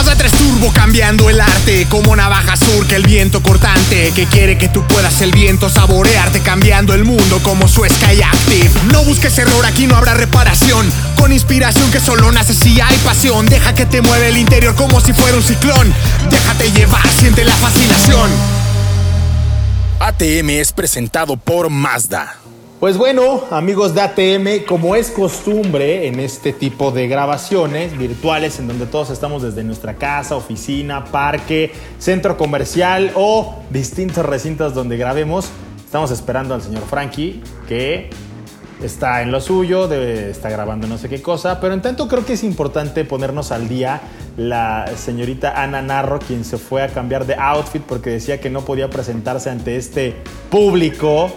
Mazda 3 Turbo cambiando el arte Como navaja surca el viento cortante Que quiere que tú puedas el viento saborearte Cambiando el mundo como su Sky Active No busques error, aquí no habrá reparación. Con inspiración que solo nace si hay pasión. Deja que te mueve el interior como si fuera un ciclón. Déjate llevar, siente la fascinación. ATM es presentado por Mazda pues bueno, amigos de ATM, como es costumbre en este tipo de grabaciones virtuales en donde todos estamos desde nuestra casa, oficina, parque, centro comercial o distintos recintos donde grabemos, estamos esperando al señor Frankie que está en lo suyo, está grabando no sé qué cosa, pero en tanto creo que es importante ponernos al día. La señorita Ana Narro, quien se fue a cambiar de outfit porque decía que no podía presentarse ante este público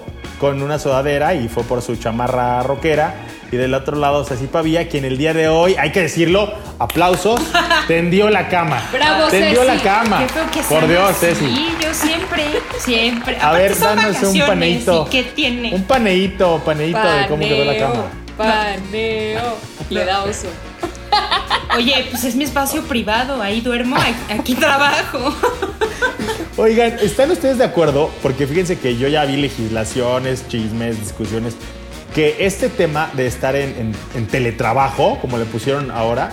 con una sudadera y fue por su chamarra rockera. Y del otro lado Ceci Pavía, quien el día de hoy, hay que decirlo, aplausos, tendió la cama. Bravo, Tendió Ceci. la cama. Qué feo que Por Dios, así. Ceci. yo siempre, siempre. A Aparte ver, son danos un vacaciones, paneíto. ¿y ¿Qué tiene? Un paneíto, paneíto de cómo quedó la cama. Paneo. Le da oso. Oye, pues es mi espacio privado, ahí duermo, aquí trabajo. Oigan, ¿están ustedes de acuerdo? Porque fíjense que yo ya vi legislaciones, chismes, discusiones, que este tema de estar en, en- en teletrabajo, como le pusieron ahora,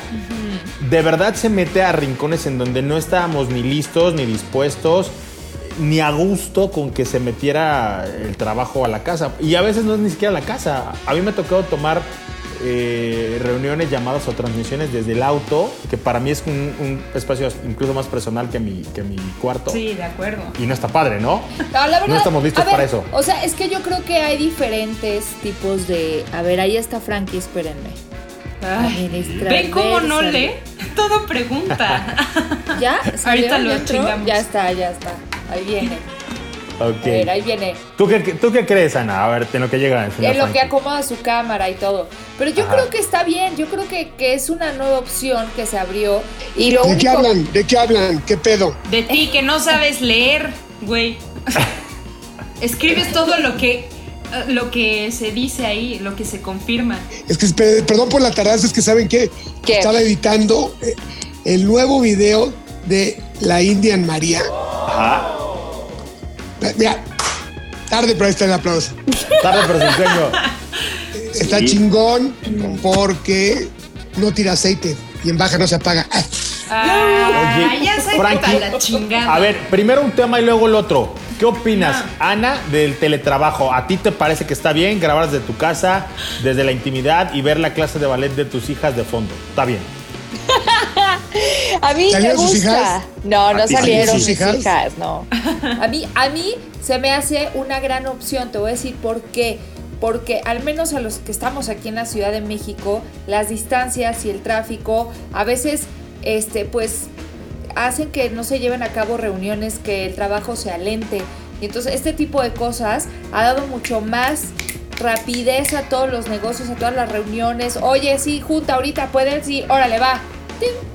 de verdad se mete a rincones en donde no estábamos ni listos, ni dispuestos, ni a gusto con que se metiera el trabajo a la casa. Y a veces no es ni siquiera a la casa. A mí me ha tocado tomar eh, reuniones, llamadas o transmisiones desde el auto, que para mí es un, un espacio incluso más personal que mi, que mi cuarto. Sí, de acuerdo. Y no está padre, ¿no? No, la verdad, No estamos listos ver, para eso. O sea, es que yo creo que hay diferentes tipos de. A ver, ahí está Frankie, espérenme. Ay, ¿Ven cómo no lee? Todo pregunta. ¿Ya? ¿Salió? Ahorita lo ¿Ya. Ya está, ya está. Ahí viene. Ok. A ver, ahí viene. ¿Tú qué, ¿Tú qué crees, Ana? A ver, en lo que llega señor En lo que acomoda su cámara y todo. Pero yo Ajá. creo que está bien. Yo creo que, que es una nueva opción que se abrió. Y lo ¿De único. qué hablan? ¿De qué hablan? ¿Qué pedo? De ti que no sabes leer, güey. Escribes todo lo que lo que se dice ahí, lo que se confirma. Es que, perdón por la tardanza, es que ¿saben qué? ¿Qué? Estaba editando eh, el nuevo video de la Indian María. Ajá. Mira, tarde, pero ahí está el aplauso. Tarde pero sin sueño. Está Sí. chingón porque no tira aceite y en baja no se apaga. Ah, Ah, Oye, ya Frankie, la chingada. A ver, primero un tema y luego el otro. ¿Qué opinas, No. Ana, del teletrabajo? ¿A ti te parece que está bien grabar desde tu casa, desde la intimidad y ver la clase de ballet de tus hijas de fondo? Está bien. A mí me ¿Salieron sus gusta. hijas? No, ¿A no salieron sus mis hijas? hijas, no. A mí, a mí se me hace una gran opción. Te voy a decir por qué. Porque al menos a los que estamos aquí en la Ciudad de México, las distancias y el tráfico a veces, este, pues, hacen que no se lleven a cabo reuniones, que el trabajo se alente. Y entonces este tipo de cosas ha dado mucho más rapidez a todos los negocios, a todas las reuniones. Oye, sí, junta ahorita, pueden, sí, órale, va.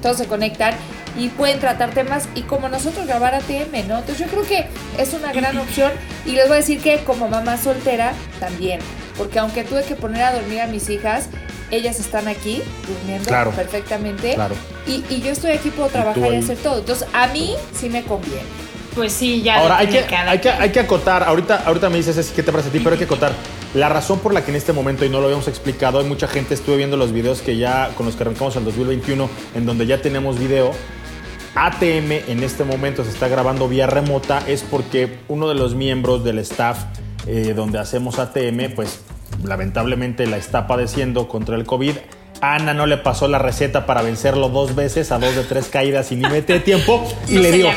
Todos se conectan y pueden tratar temas y como nosotros grabar ATM, ¿no? Entonces yo creo que es una gran opción y les voy a decir que como mamá soltera también, porque aunque tuve que poner a dormir a mis hijas, ellas están aquí durmiendo Claro. perfectamente Claro. y, y yo estoy aquí, puedo trabajar y ahí. hacer todo. Entonces a mí sí me conviene. Pues sí, ya. Ahora, hay que, cada hay, que, hay que acotar, ahorita, ahorita me dices qué te parece a ti, pero hay que acotar. La razón por la que en este momento, y no lo habíamos explicado, hay mucha gente, estuve viendo los videos que ya, con los que arrancamos el 2021, en donde ya tenemos video. ATM en este momento se está grabando vía remota, es porque uno de los miembros del staff eh, donde hacemos ATM, pues lamentablemente la está padeciendo contra el COVID. A Ana no le pasó la receta para vencerlo dos veces, a dos de tres caídas sin límite de tiempo, y No le dio.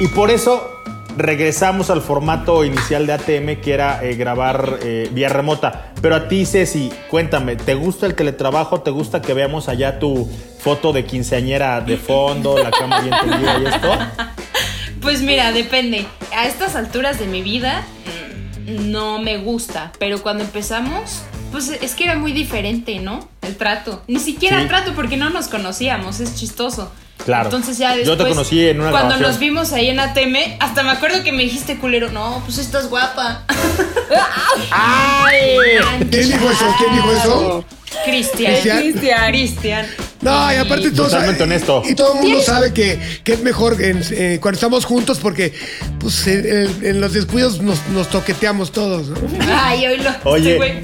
Y por eso regresamos al formato inicial de ATM, que era eh, grabar eh, vía remota. Pero a ti, Ceci, cuéntame, ¿te gusta el teletrabajo? ¿Te gusta que veamos allá tu foto de quinceañera de fondo, la cama bien tendida y esto? Pues mira, depende. A estas alturas de mi vida mm, no me gusta, pero cuando empezamos, pues es que era muy diferente, ¿no? El trato. Ni siquiera Sí. el trato porque no nos conocíamos, es chistoso. Claro. Entonces ya Yo te después, conocí en una Cuando grabación. nos vimos ahí en ATM, hasta me acuerdo que me dijiste, culero, no, pues estás guapa. ¡Ay! ¿Quién dijo eso? ¿Quién dijo eso? Cristian. Cristian. Cristian. No, y aparte todos Totalmente honesto. Y todo el mundo sabe que, que es mejor en- eh, cuando estamos juntos porque pues en, en- en los descuidos nos, nos toqueteamos todos, ¿no? Ay, hoy lo. Oye. este güey.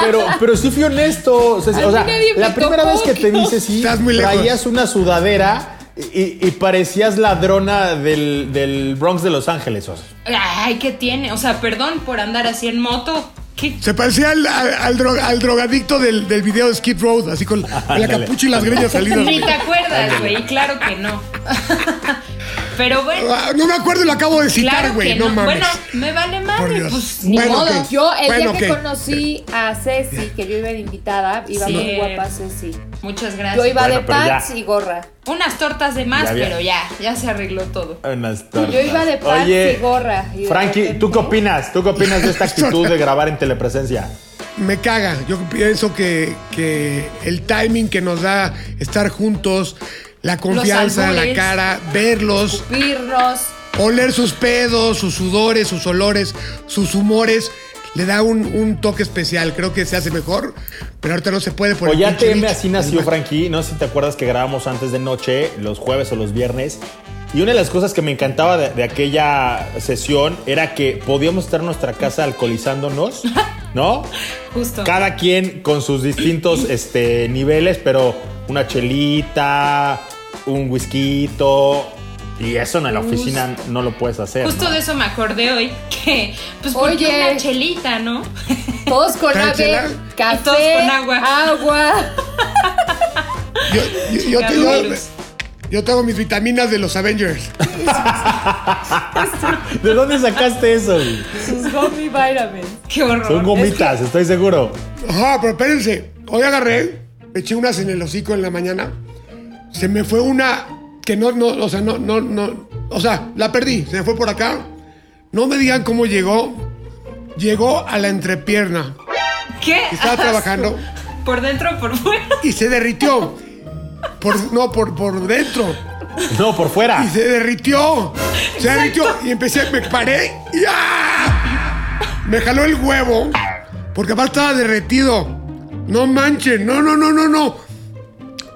Pero, pero sí fui honesto. O sea, A o mí sea, nadie me la primera tocó, vez que te vi, sí, Estás muy lejos. traías una sudadera y, y parecías ladrona del, del Bronx de Los Ángeles. o sea. Ay, ¿qué tiene? O sea, perdón por andar así en moto. ¿Qué? Se parecía al, al, al dro- al drogadicto del, del video de Skid Road, así con, con la capucha y las greñas salidas. Ni te acuerdas, güey. Claro que no. Pero bueno. Ah, No me acuerdo y lo acabo de citar, güey. no, no. mames. Bueno, me vale madre. Pues ni Bueno, modo. Yo, el Bueno, día que conocí a Ceci, que yo iba de invitada, iba Sí. muy guapa Ceci. Muchas gracias. Yo iba Bueno, de ya. pants y gorra. Unas tortas de más, Ya pero ya, ya se arregló todo. Unas tortas. Yo iba de pants Oye, y gorra. y Frankie, ¿tú qué opinas? ¿Tú qué opinas de esta actitud de grabar en telepresencia? Me caga. Yo pienso que, que el timing que nos da estar juntos, la confianza, la cara, verlos, oler sus pedos, sus sudores, sus olores, sus humores, le da un, un toque especial. Creo que se hace mejor, pero ahorita no se puede por pinche ATM bicho. así nació, Frankie. No sé si te acuerdas que grabamos antes de noche, los jueves o los viernes. Y una de las cosas que me encantaba de, de aquella sesión era que podíamos estar en nuestra casa alcoholizándonos, ¿no? Justo. Cada quien con sus distintos este, niveles, pero una chelita, un whisky. Y eso en la oficina no lo puedes hacer. Justo ¿no? de eso me acordé hoy. Que, pues, porque Oye. una chelita, ¿no? Todos con ¿Traen ave, café, Y todos con agua. agua. Yo, yo- yo te- yo- tengo mis vitaminas de los Avengers. ¿De dónde sacaste eso? Sus gummy vitamins. Qué horror. Son gomitas, estoy seguro. Ajá, pero espérense. Hoy agarré, me eché unas en el hocico en la mañana. Se me fue una que no, no, o sea, no, no, no. O sea, la perdí. Se me fue por acá. No me digan cómo llegó. Llegó a la entrepierna. ¿Qué? Estaba trabajando Por dentro o por fuera. y se derritió. Por, no, por, por dentro. No, por fuera. Y se derritió. Se derritió. Y empecé, me paré. y ¡ah! Me jaló el huevo. Porque aparte estaba derretido. No manchen. No, no, no, no, no.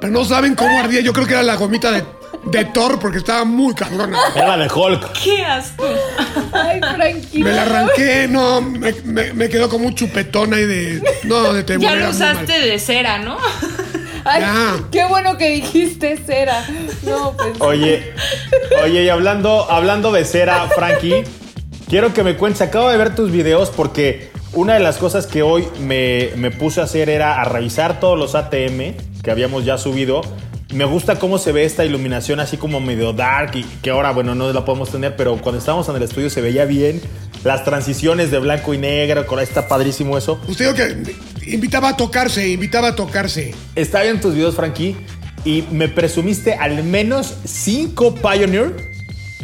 Pero no saben cómo ardía. Yo creo que era la gomita de, de Thor porque estaba muy cabrona. Era la de Hulk. Qué asco. Ay, Frankie. Me la arranqué. No, me, me- me quedó como un chupetón ahí de. No, de Ya tebonera, lo usaste de cera, ¿no? Ay, Ya. qué bueno que dijiste cera. No, pues. Oye, oye, y hablando, hablando de cera, Frankie, quiero que me cuentes, acabo de ver tus videos porque una de las cosas que hoy me, me puse a hacer era a revisar todos los ATM que habíamos ya subido. Me gusta cómo se ve esta iluminación así como medio dark y que ahora, bueno, no la podemos tener, pero cuando estábamos en el estudio se veía bien. Las transiciones de blanco y negro, con está padrísimo eso. Usted que invitaba a tocarse, invitaba a tocarse. Está bien tus videos, Frankie, y me presumiste al menos cinco Pioneer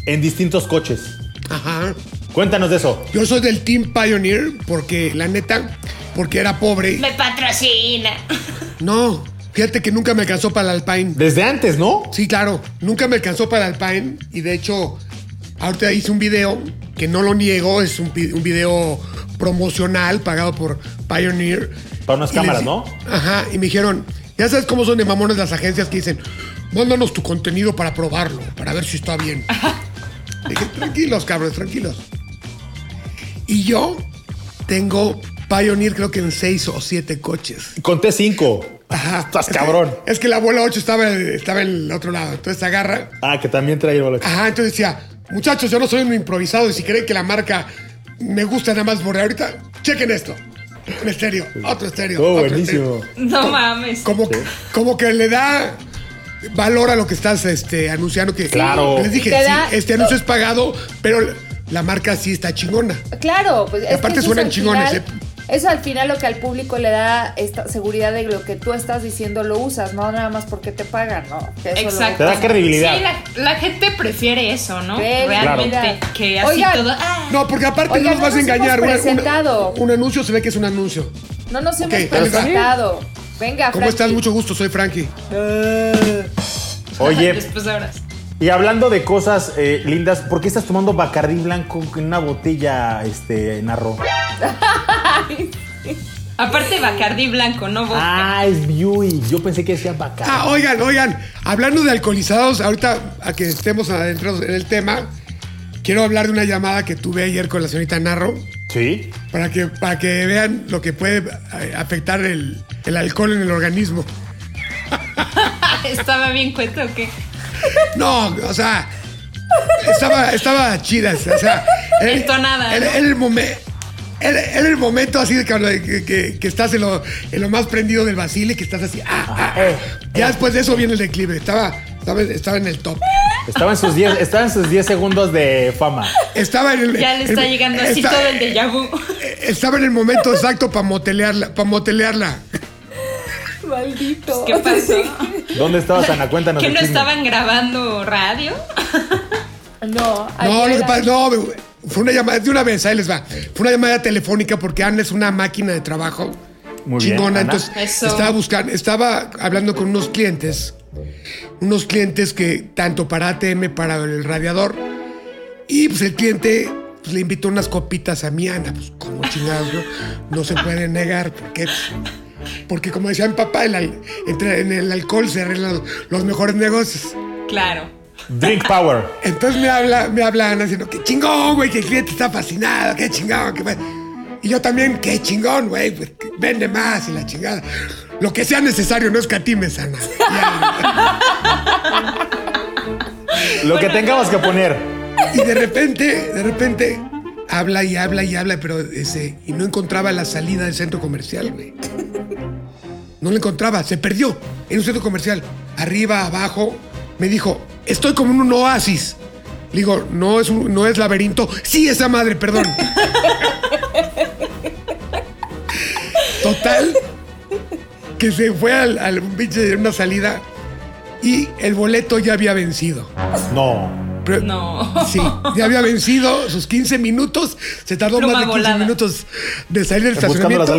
en distintos coches. Ajá. Cuéntanos de eso. Yo soy del Team Pioneer porque, la neta, porque era pobre. Me patrocina. No, fíjate que nunca me alcanzó para el Alpine. Desde antes, ¿no? Sí, claro, nunca me alcanzó para el Alpine y de hecho, ahorita hice un video que no lo niego, es un, video promocional pagado por Pioneer. Para unas Y cámaras, ¿no? Ajá, y me dijeron, ya sabes cómo son de mamones las agencias que dicen, mándanos tu contenido para probarlo, para ver si está bien. Dije, tranquilos, cabros, tranquilos. Y yo tengo Pioneer creo que en seis o siete coches. Conté cinco. Ajá. Estás Es que- cabrón. Es que la bola 8 estaba, estaba en el otro lado. Entonces agarra. Ah, que también trae el boleto. Ajá, entonces decía, muchachos, yo no soy un improvisado y si creen que la marca me gusta nada más borrar ahorita, chequen esto. Un estéreo, otro estéreo. Otro buenísimo. estéreo. No mames. Como, como que le da valor a lo que estás este, anunciando. Que, Claro. Les dije, sí, este anuncio es pagado, pero la marca sí está chingona. Claro, pues es que aparte suenan al chingones, final- ¿eh? Eso al final lo que al público le da esta seguridad de lo que tú estás diciendo lo usas, no nada más porque te pagan, ¿no? Que eso Exacto. Te da credibilidad. Sí, la, la gente prefiere eso, ¿no? Credibilidad. Realmente. Que así Oigan. todo. ah, No, porque aparte Oigan, no nos vas a engañar. hemos Una- un anuncio se ve que es un anuncio. No nos hemos Ok, presentado. Venga, ¿Cómo estás? Mucho gusto, soy Frankie. Oye, Después de horas. Y hablando de cosas eh, lindas, ¿por qué estás tomando Bacardí blanco en una botella, este, narro? Aparte Bacardí blanco, no vodka. Ah, es Buick. Yo pensé que decía Bacardí. Ah, oigan, oigan, hablando de alcoholizados, ahorita a que estemos adentrados en el tema, quiero hablar de una llamada que tuve ayer con la señorita Narro Sí. para que, para que vean lo que puede eh, afectar el, el alcohol en el organismo. ¿Estaba bien cuento o qué? No, o sea, estaba, estaba chida, o sea, era- Entonada, Era, el momento. Era, era el momento así de que, que- estás en lo, en lo más prendido del Basile, que estás así. ah, ah, eh, ya después de eso viene el declive. Estaba, estaba, estaba en el top. Estaba en sus 10 estaba en sus 10 segundos de fama. Estaba en el. Ya le está el- llegando así está- todo el déjà vu. Estaba en el momento exacto para motelearla. Para motelearla. Maldito. ¿Qué pasó? ¿Dónde estabas, Ana? Cuéntanos ¿Que no estaban grabando radio? No, No, lo que pasa- no, fue una llamada, de una vez, ahí les va. Fue una llamada telefónica porque Ana es una máquina de trabajo. Muy chingona. Entonces, Eso. estaba buscando, estaba hablando con unos clientes, unos clientes que tanto para ATM, para el radiador, y pues el cliente pues, le invitó unas copitas a mi Ana, pues como chingados, ¿no? No se puede negar, porque, porque como decía mi papá, el al- entre, en el alcohol se arreglan los, los mejores negocios. Claro. Drink Power. Entonces me habla, me habla Ana diciendo, qué chingón, güey, que el cliente está fascinado, qué chingón, qué... Y yo también, qué chingón, güey, pues que vende más y la chingada. Lo que sea necesario, no escatimes, Ana. Ya. Lo que tengamos que poner. Y de repente, de repente, habla y habla y habla, pero ese, y no encontraba la salida del centro comercial, güey. No la encontraba, se perdió en un centro comercial. Arriba, abajo, me dijo, estoy como en un oasis. Le digo, no es, un- no es laberinto. Sí, esa madre, perdón. Total, que se fue al, al pinche de una salida y el boleto ya había vencido. No. Pero- No. Sí, ya había vencido sus 15 minutos. Se tardó Pluma más de 15 volada. minutos de salir del estacionamiento.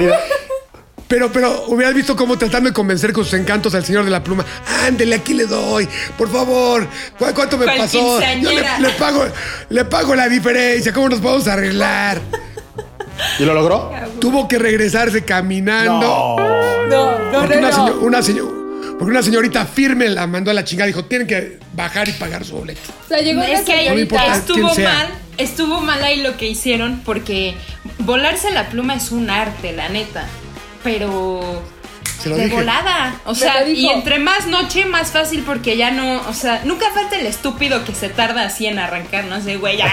Pero, pero hubieras visto cómo tratando de convencer con sus encantos al señor de la pluma. Ándele, aquí le doy. Por favor. ¿Cu- ¿Cuánto me pasó? Yo le, pago, le pago la diferencia. ¿Cómo nos podemos arreglar? ¿Y lo logró? Tuvo que regresarse caminando. No. No, no, una, señor- una señor- porque una señorita firme la mandó a la chingada. Dijo, tienen que bajar y pagar su boleto. O sea, llegó Es que No señorita. quién estuvo mal, estuvo mal ahí lo que hicieron porque volarse la pluma es un arte, la neta. Pero Se lo de dije. volada, o sea, y entre más noche más fácil porque ya no, o sea, nunca falta el estúpido que se tarda así en arrancar, no sé, güey, ya,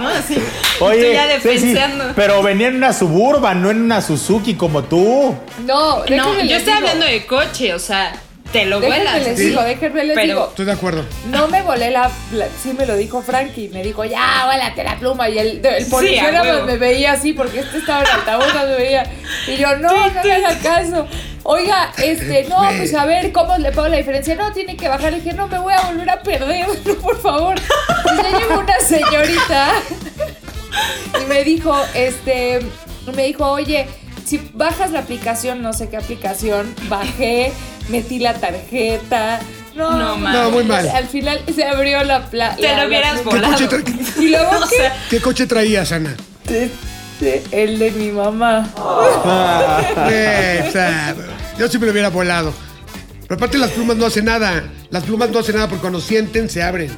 no. Así, Oye, ya Ceci, defensando. pero venía en una Suburban, no en una Suzuki como tú. No, No, yo estoy digo. hablando de coche, o sea, te lo Déjenme vuelas. les Sí. digo, déjenme les Pero- digo. Estoy de acuerdo. No me volé la, la- Sí me lo dijo Frankie. Me dijo, ya, vuélate la pluma. Y el, el policía nada más me veía así porque este estaba en altavoz, no me veía. Y yo, no, no me haga caso. Oiga, este, no, pues a ver, ¿cómo le pago la diferencia? No, tiene que bajar. Le dije, no, me voy a volver a perder, no, por favor. Pues ya llegó una señorita y me dijo, este, me dijo, oye, si bajas la aplicación, no sé qué aplicación, bajé, metí la tarjeta. No, No, mames. No, muy mal. Al final se abrió la plaza. Te lo hubieras ¿Qué volado. coche, Y luego, O sea, ¿Qué coche traías, Ana? El de mi mamá. O sea, yo sí me lo hubiera volado. Pero aparte las plumas no hacen nada. Las plumas no hacen nada porque cuando sienten se abren.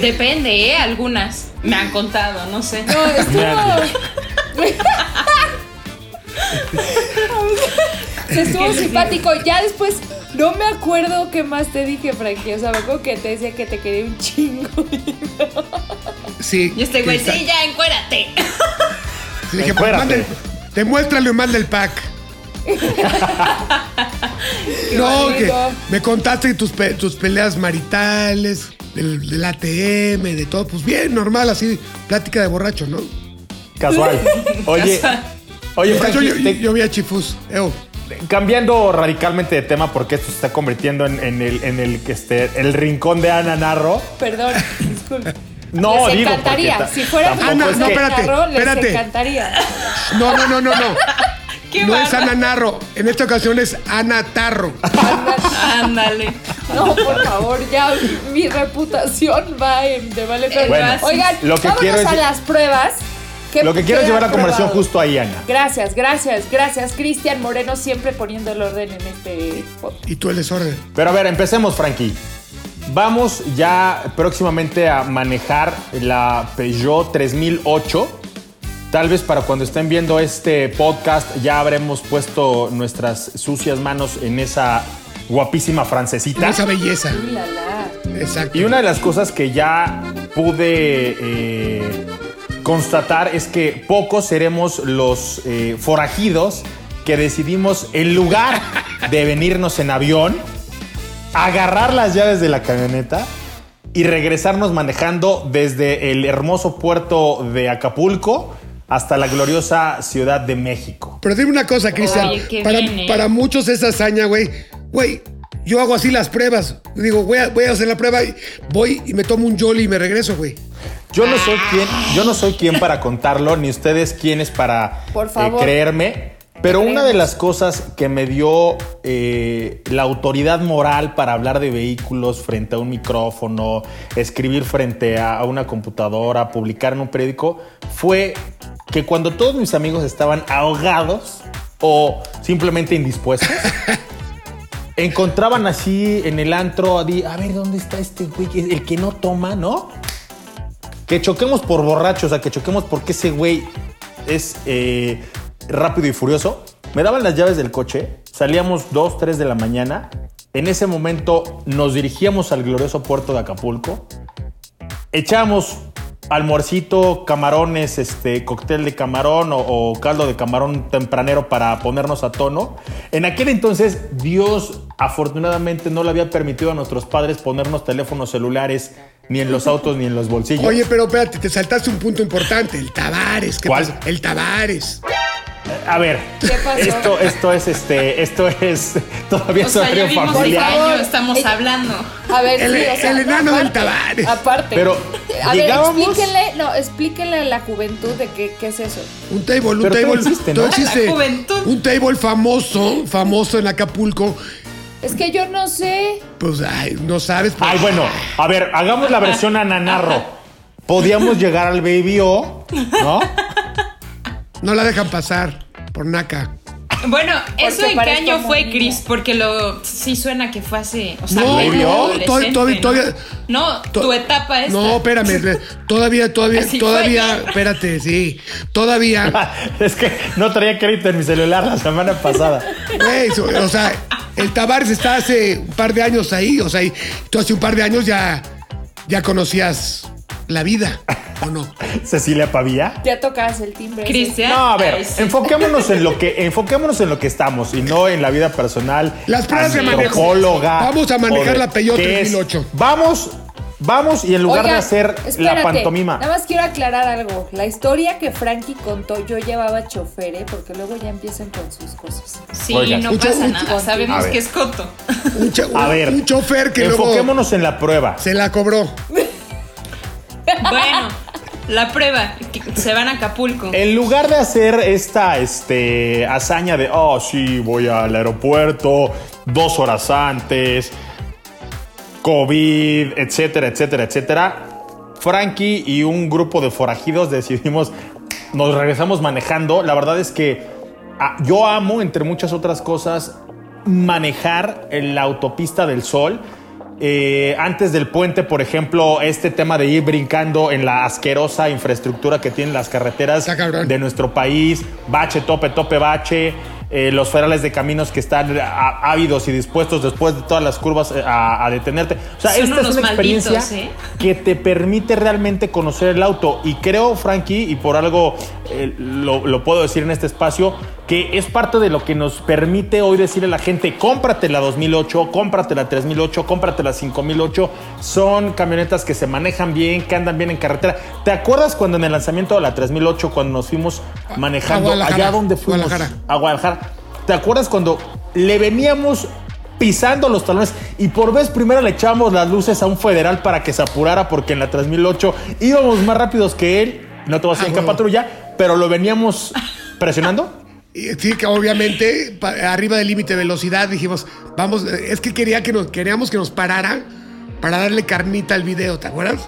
Depende, ¿eh? Algunas me han contado, no sé. No, estuvo. Se estuvo simpático. Ya después, no me acuerdo qué más te dije, Frankie. O sea, me acuerdo que te decía que te quería un chingo. Sí. Y este güey, sí, ya, encuérate. Le dije, pues Encuérate. manda el- demuéstralo y manda el pack. no, que me contaste tus, pe- tus peleas maritales, del, del ATM, de todo. Pues bien, normal, así, plática de borracho, ¿no? Casual. Oye, Casual. Oye, yo, yo- te- yo vi a Chifus. Cambiando radicalmente de tema porque esto se está convirtiendo en, en el, en el, este, el rincón de Ana Narro. Perdón, disculpe. No, les digo, encantaría. Si fuera Ana, no, que- espérate, Narro, les espérate. encantaría. No, no, no, no, no. Qué no es. Ana Narro. En esta ocasión es Ana Tarro. Ándale. No, por favor, ya mi reputación va en de vale todo. Bueno, Oigan, lo que vámonos quiero es- a las pruebas. ¿Qué- Lo que quiero llevar la han conversación justo ahí, Ana. Gracias, gracias, gracias. Cristian Moreno siempre poniendo el orden en este podcast. Y tú el desorden. Pero a ver, empecemos, Frankie. Vamos ya próximamente a manejar la Peugeot 3008. Tal vez para cuando estén viendo este podcast ya habremos puesto nuestras sucias manos en esa guapísima francesita. Esa belleza. La, la. Exacto. Y una de las cosas que ya pude eh, constatar es que pocos seremos los eh, forajidos que decidimos, en lugar de venirnos en avión, agarrar las llaves de la camioneta y regresarnos manejando desde el hermoso puerto de Acapulco hasta la gloriosa Ciudad de México. Pero dime una cosa, Cristian. Para, ¿eh? para muchos esa hazaña, güey. Güey, yo hago así las pruebas. Digo, voy a, voy a hacer la prueba y voy y me tomo un Jolly y me regreso, güey. Yo no soy quien, yo no soy quien para contarlo, ni ustedes quienes para Por eh, creerme. Pero una de las cosas que me dio eh, la autoridad moral para hablar de vehículos frente a un micrófono, escribir frente a, a una computadora, publicar en un periódico, fue que cuando todos mis amigos estaban ahogados o simplemente indispuestos, encontraban así en el antro, a di- a ver, ¿dónde está este güey? El que no toma, ¿no? Que choquemos por borrachos, o sea, que choquemos porque ese güey es eh, rápido y furioso. Me daban las llaves del coche, salíamos 2, 3 de la mañana. En ese momento nos dirigíamos al glorioso puerto de Acapulco. Echábamos almuercito, camarones, este, cóctel de camarón o, o caldo de camarón tempranero para ponernos a tono. En aquel entonces, Dios afortunadamente no le había permitido a nuestros padres ponernos teléfonos celulares ni en los autos ni en los bolsillos. Oye, pero espérate, te saltaste un punto importante. El Tavares. ¿Qué ¿Cuál? pasa? El Tavares. A ver, ¿Qué pasó? esto, esto es este, esto es todavía O sea, ya vimos año estamos hablando. A ver, El- sí, o sea, el enano del aparte, Tavares. Aparte. Pero a ver, explíquenle, no, explíquenle a la juventud de qué, qué es eso. Un table, un Pero table. todo existe, ¿no? todo La existe. juventud. Un table famoso, famoso en Acapulco. Es que yo no sé. Pues, ay, no sabes. pues, Ay, bueno, a ver, hagamos la versión ananarro. Podíamos llegar al Baby O, ¿no? No la dejan pasar por naca. Bueno, ¿eso en qué año fue, Chris? Porque lo sí suena que fue hace. O sea, No, todavía- todavía- ¿no? todavía- No, to- tu etapa es. No, espérame. Todavía, todavía, Así todavía. fue. Espérate, sí. Todavía. Es que no traía crédito en mi celular la semana pasada. Güey, so- o sea, el Tavares está hace un par de años ahí. O sea, y tú hace un par de años ya, ya conocías la vida, ¿o no? Cecilia Pavía. Ya tocas el timbre. Cristian. No, a ver, enfoquémonos en lo que enfoquémonos en lo que estamos y no en la vida personal. Las pruebas de manejo. Vamos a manejar la Peugeot ¿qué es? 3008. Vamos, vamos y en lugar de hacer la pantomima. Nada más quiero aclarar algo. La historia que Frankie contó, yo llevaba chofer, ¿eh? porque luego ya empiezan con sus cosas. Sí, Oigan. no pasa un- nada. Sabemos que es coto. Un, A ver, un chofer que luego enfoquémonos en la prueba. se la cobró. Bueno, la prueba. Se van a Acapulco. En lugar de hacer esta este, hazaña de, oh, sí, voy al aeropuerto dos horas antes, COVID, etcétera, etcétera, etcétera, Frankie y un grupo de forajidos decidimos, nos regresamos manejando. La verdad es que ah, yo amo, entre muchas otras cosas, manejar la autopista del sol. Eh, antes del puente, por ejemplo, este tema de ir brincando en la asquerosa infraestructura que tienen las carreteras de nuestro país, bache, tope, tope, bache, eh, los ferales de caminos que están a- ávidos y dispuestos después de todas las curvas eh, a, a detenerte. O sea, Son esta es una experiencia malditos, ¿eh? que te permite realmente conocer el auto. Y creo, Frankie, y por algo eh, lo, lo puedo decir en este espacio, que es parte de lo que nos permite hoy decirle a la gente, cómprate la 2008, cómprate la 3008, cómprate la 5008. Son camionetas que se manejan bien, que andan bien en carretera. ¿Te acuerdas cuando en el lanzamiento de la 3008, cuando nos fuimos manejando A allá donde fuimos? Guadalajara. A Guadalajara. ¿Te acuerdas cuando le veníamos pisando los talones y por vez primero le echábamos las luces a un federal para que se apurara porque en la 3008 íbamos más rápidos que él? No te voy a decir Ah, en patrulla, pero lo veníamos presionando. Sí, que obviamente arriba del límite de velocidad dijimos, vamos, es que quería que nos, queríamos que nos parara para darle carnita al video, ¿te acuerdas?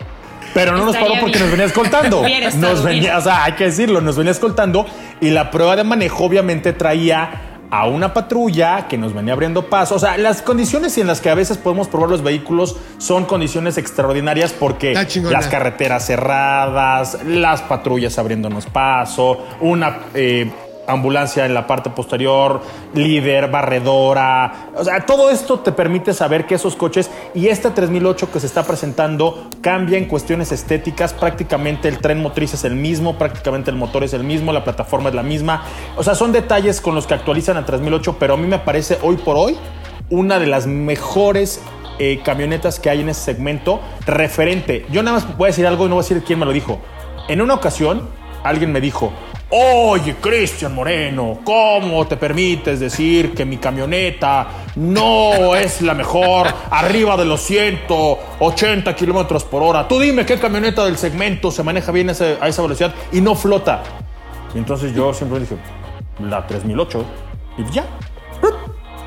Pero no nos paró porque bien. nos venía escoltando. Nos venía, o sea, hay que decirlo, nos venía escoltando y la prueba de manejo obviamente traía a una patrulla que nos venía abriendo paso. O sea, las condiciones en las que a veces podemos probar los vehículos son condiciones extraordinarias porque las carreteras cerradas, las patrullas abriéndonos paso, una eh, ambulancia en la parte posterior, líder, barredora. O sea, todo esto te permite saber que esos coches y este 3008 que se está presentando cambia en cuestiones estéticas. Prácticamente el tren motriz es el mismo, prácticamente el motor es el mismo, la plataforma es la misma. O sea, son detalles con los que actualizan a 3008, pero a mí me parece hoy por hoy una de las mejores eh, camionetas que hay en ese segmento referente. Yo nada más voy a decir algo y no voy a decir quién me lo dijo. En una ocasión, alguien me dijo, oye, Cristian Moreno, ¿cómo te permites decir que mi camioneta no es la mejor arriba de los 180 kilómetros por hora? Tú dime qué camioneta del segmento se maneja bien a ese- a esa velocidad y no flota. Y entonces yo siempre dije, la 3008. Y ya,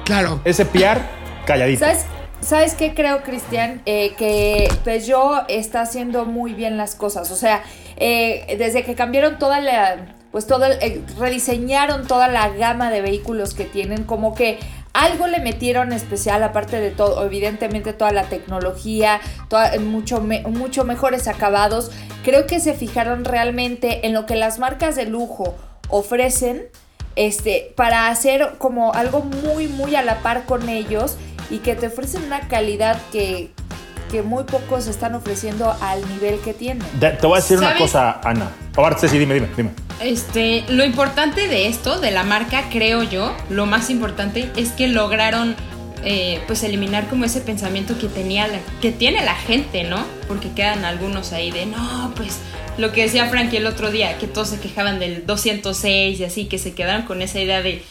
Claro. ese PR calladito. ¿Sabes, ¿Sabes qué creo, Cristian? Eh, que Peugeot está haciendo muy bien las cosas. O sea, eh, desde que cambiaron toda la. Pues todo. eh, rediseñaron toda la gama de vehículos que tienen, como que. Algo le metieron especial, aparte de todo, evidentemente toda la tecnología, toda- mucho, mucho mejores acabados. Creo que se fijaron realmente en lo que las marcas de lujo ofrecen este, para hacer como algo muy, muy a la par con ellos y que te ofrecen una calidad que, que muy pocos están ofreciendo al nivel que tienen. Te, te voy a decir una cosa, Ana. Ahora, Ceci, dime, dime, dime. Este, lo importante de esto, de la marca, creo yo, lo más importante es que lograron eh, pues eliminar como ese pensamiento que tenía la- que tiene la gente, ¿no? Porque quedan algunos ahí de no, pues lo que decía Frankie el otro día, que todos se quejaban del 206 y así, que se quedaron con esa idea de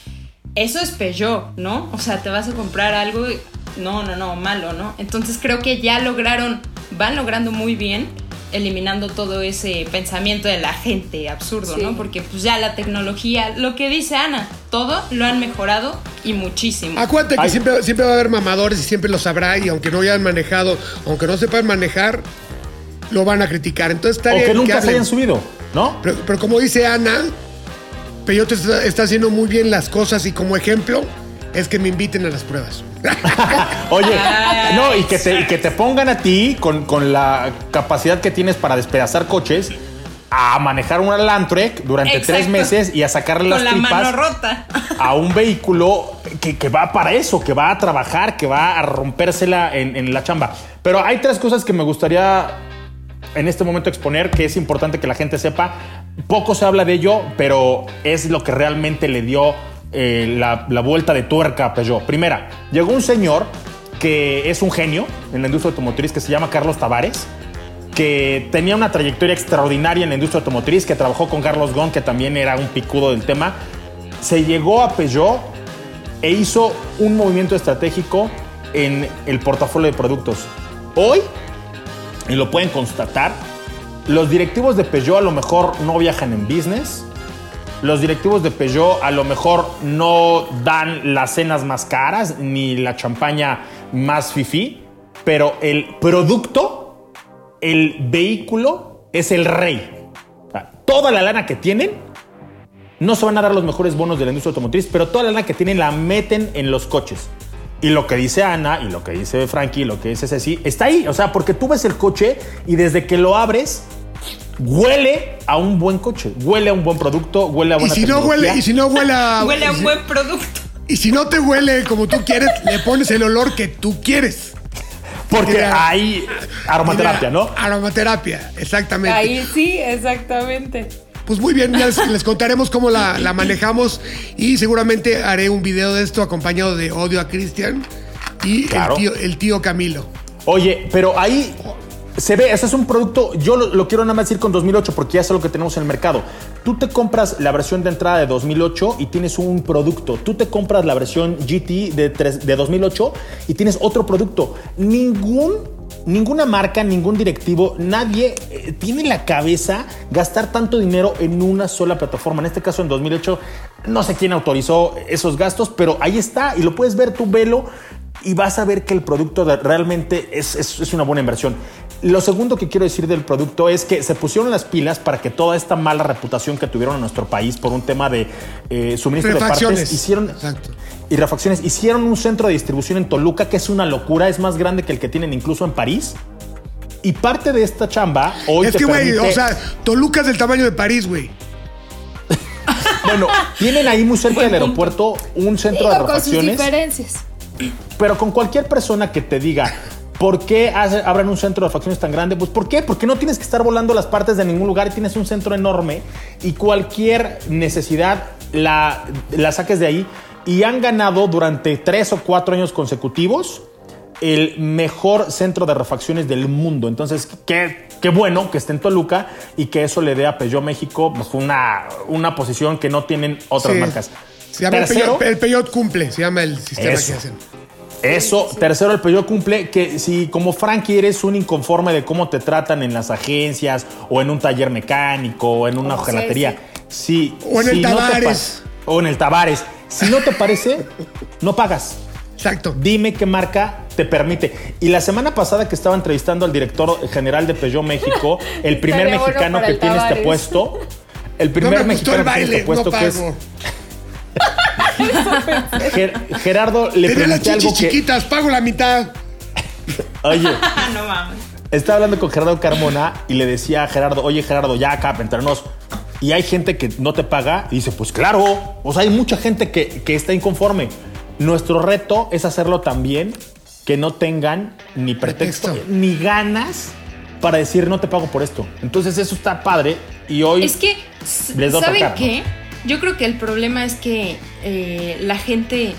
eso es Peugeot, ¿no? O sea, te vas a comprar algo, y- no, no, no, malo, ¿no? Entonces creo que ya lograron, van logrando muy bien eliminando todo ese pensamiento de la gente absurdo, Sí. ¿no? Porque pues ya la tecnología, lo que dice Ana, todo lo han mejorado y muchísimo. Acuérdate que siempre, siempre va a haber mamadores y siempre los habrá y aunque no hayan manejado, aunque no sepan manejar, lo van a criticar. Entonces O bien que nunca se hayan subido, ¿no? Pero, pero como dice Ana, Peyote está, está haciendo muy bien las cosas y como ejemplo es que me inviten a las pruebas. Oye, no, y que te, y que te pongan a ti con, con la capacidad que tienes para despedazar coches a manejar una Landtrek durante Exacto. tres meses y a sacarle las con la tripas mano rota. a un vehículo que, que va para eso, que va a trabajar, que va a rompérsela en, en la chamba. Pero hay tres cosas que me gustaría en este momento exponer, que es importante que la gente sepa. Poco se habla de ello, pero es lo que realmente le dio eh, la, la vuelta de tuerca a Peugeot. Primera, llegó un señor que es un genio en la industria automotriz que se llama Carlos Tavares que tenía una trayectoria extraordinaria en la industria automotriz, que trabajó con Carlos Ghosn, que también era un picudo del tema, se llegó a Peugeot e hizo un movimiento estratégico en el portafolio de productos. Hoy, y lo pueden constatar, los directivos de Peugeot a lo mejor no viajan en business, los directivos de Peugeot a lo mejor no dan las cenas más caras ni la champaña más fifí, pero el producto el vehículo es el rey. Toda la lana que tienen, no se van a dar los mejores bonos de la industria automotriz, pero toda la lana que tienen la meten en los coches. Y lo que dice Ana, y lo que dice Frankie, y lo que dice Ceci, está ahí. O sea, porque tú ves el coche y desde que lo abres, huele a un buen coche, huele a un buen producto, huele a Y buena si no huele, y si no huele a, Huele a y un buen producto. y si no te huele como tú quieres, le pones el olor que tú quieres. Porque Mira. hay aromaterapia, ¿no? Aromaterapia, exactamente. Ahí sí, exactamente. Pues muy bien, ya les, les contaremos cómo la, la manejamos y seguramente haré un video de esto acompañado de Odio a Cristian y Claro. el, tío, el tío Camilo. Oye, pero ahí se ve, ese es un producto, yo lo, lo quiero nada más decir con 2008 porque ya es lo que tenemos en el mercado. Tú te compras la versión de entrada de 2008 y tienes un producto. Tú te compras la versión GT de, tres- de 2008 y tienes otro producto. Ningún ninguna marca, ningún directivo, nadie eh, tiene en la cabeza gastar tanto dinero en una sola plataforma. En este caso, en 2008, no sé quién autorizó esos gastos, pero ahí está y lo puedes ver, tú velo y vas a ver que el producto de- realmente es, es- es una buena inversión. Lo segundo que quiero decir del producto es que se pusieron las pilas para que toda esta mala reputación que tuvieron en nuestro país por un tema de eh, suministro de partes hicieron Exacto. y refacciones hicieron un centro de distribución en Toluca que es una locura, es más grande que el que tienen incluso en París. Y parte de esta chamba hoy es te que, güey, permite- o sea, Toluca es del tamaño de París, güey. bueno, tienen ahí muy cerca del aeropuerto un centro de Digo, con sus refacciones. diferencias. Pero con cualquier persona que te diga, ¿por qué abran un centro de refacciones tan grande? Pues ¿por qué? Porque no tienes que estar volando las partes de ningún lugar y tienes un centro enorme y cualquier necesidad la, la saques de ahí. Y han ganado durante tres o cuatro años consecutivos el mejor centro de refacciones del mundo. Entonces, qué, qué bueno que esté en Toluca y que eso le dé a Peugeot México pues, una, una posición que no tienen otras Sí. marcas. Se llama el Tercero, el Peugeot cumple, se llama el sistema Eso. que hacen. Eso, tercero, el Peugeot cumple que si como Frankie eres un inconforme de cómo te tratan en las agencias o en un taller mecánico o en una Oh, sí, sí. O en el si no te pa- Tavares. o en el Tavares. Si no te parece, no pagas. Exacto. Dime qué marca te permite. Y la semana pasada que estaba entrevistando al director general de Peugeot México, el primer bueno mexicano que el tiene este puesto, el No primer me el mexicano que tiene este puesto no que es. Ger- Gerardo le Tenía las pregunté algo chichis que chiquitas, pago la mitad. Oye, no mames. Estaba hablando con Gerardo Carmona y le decía a Gerardo, oye Gerardo, ya acá, entre nos. Y hay gente que no te paga y dice, pues claro, o sea, hay mucha gente que, que está inconforme. Nuestro reto es hacerlo también que no tengan ni pretexto, Pretexto. ni ganas para decir no te pago por esto. Entonces eso está padre y hoy Es que, s- les doy ¿saben tocar, ¿no? Yo creo que el problema es que eh, la gente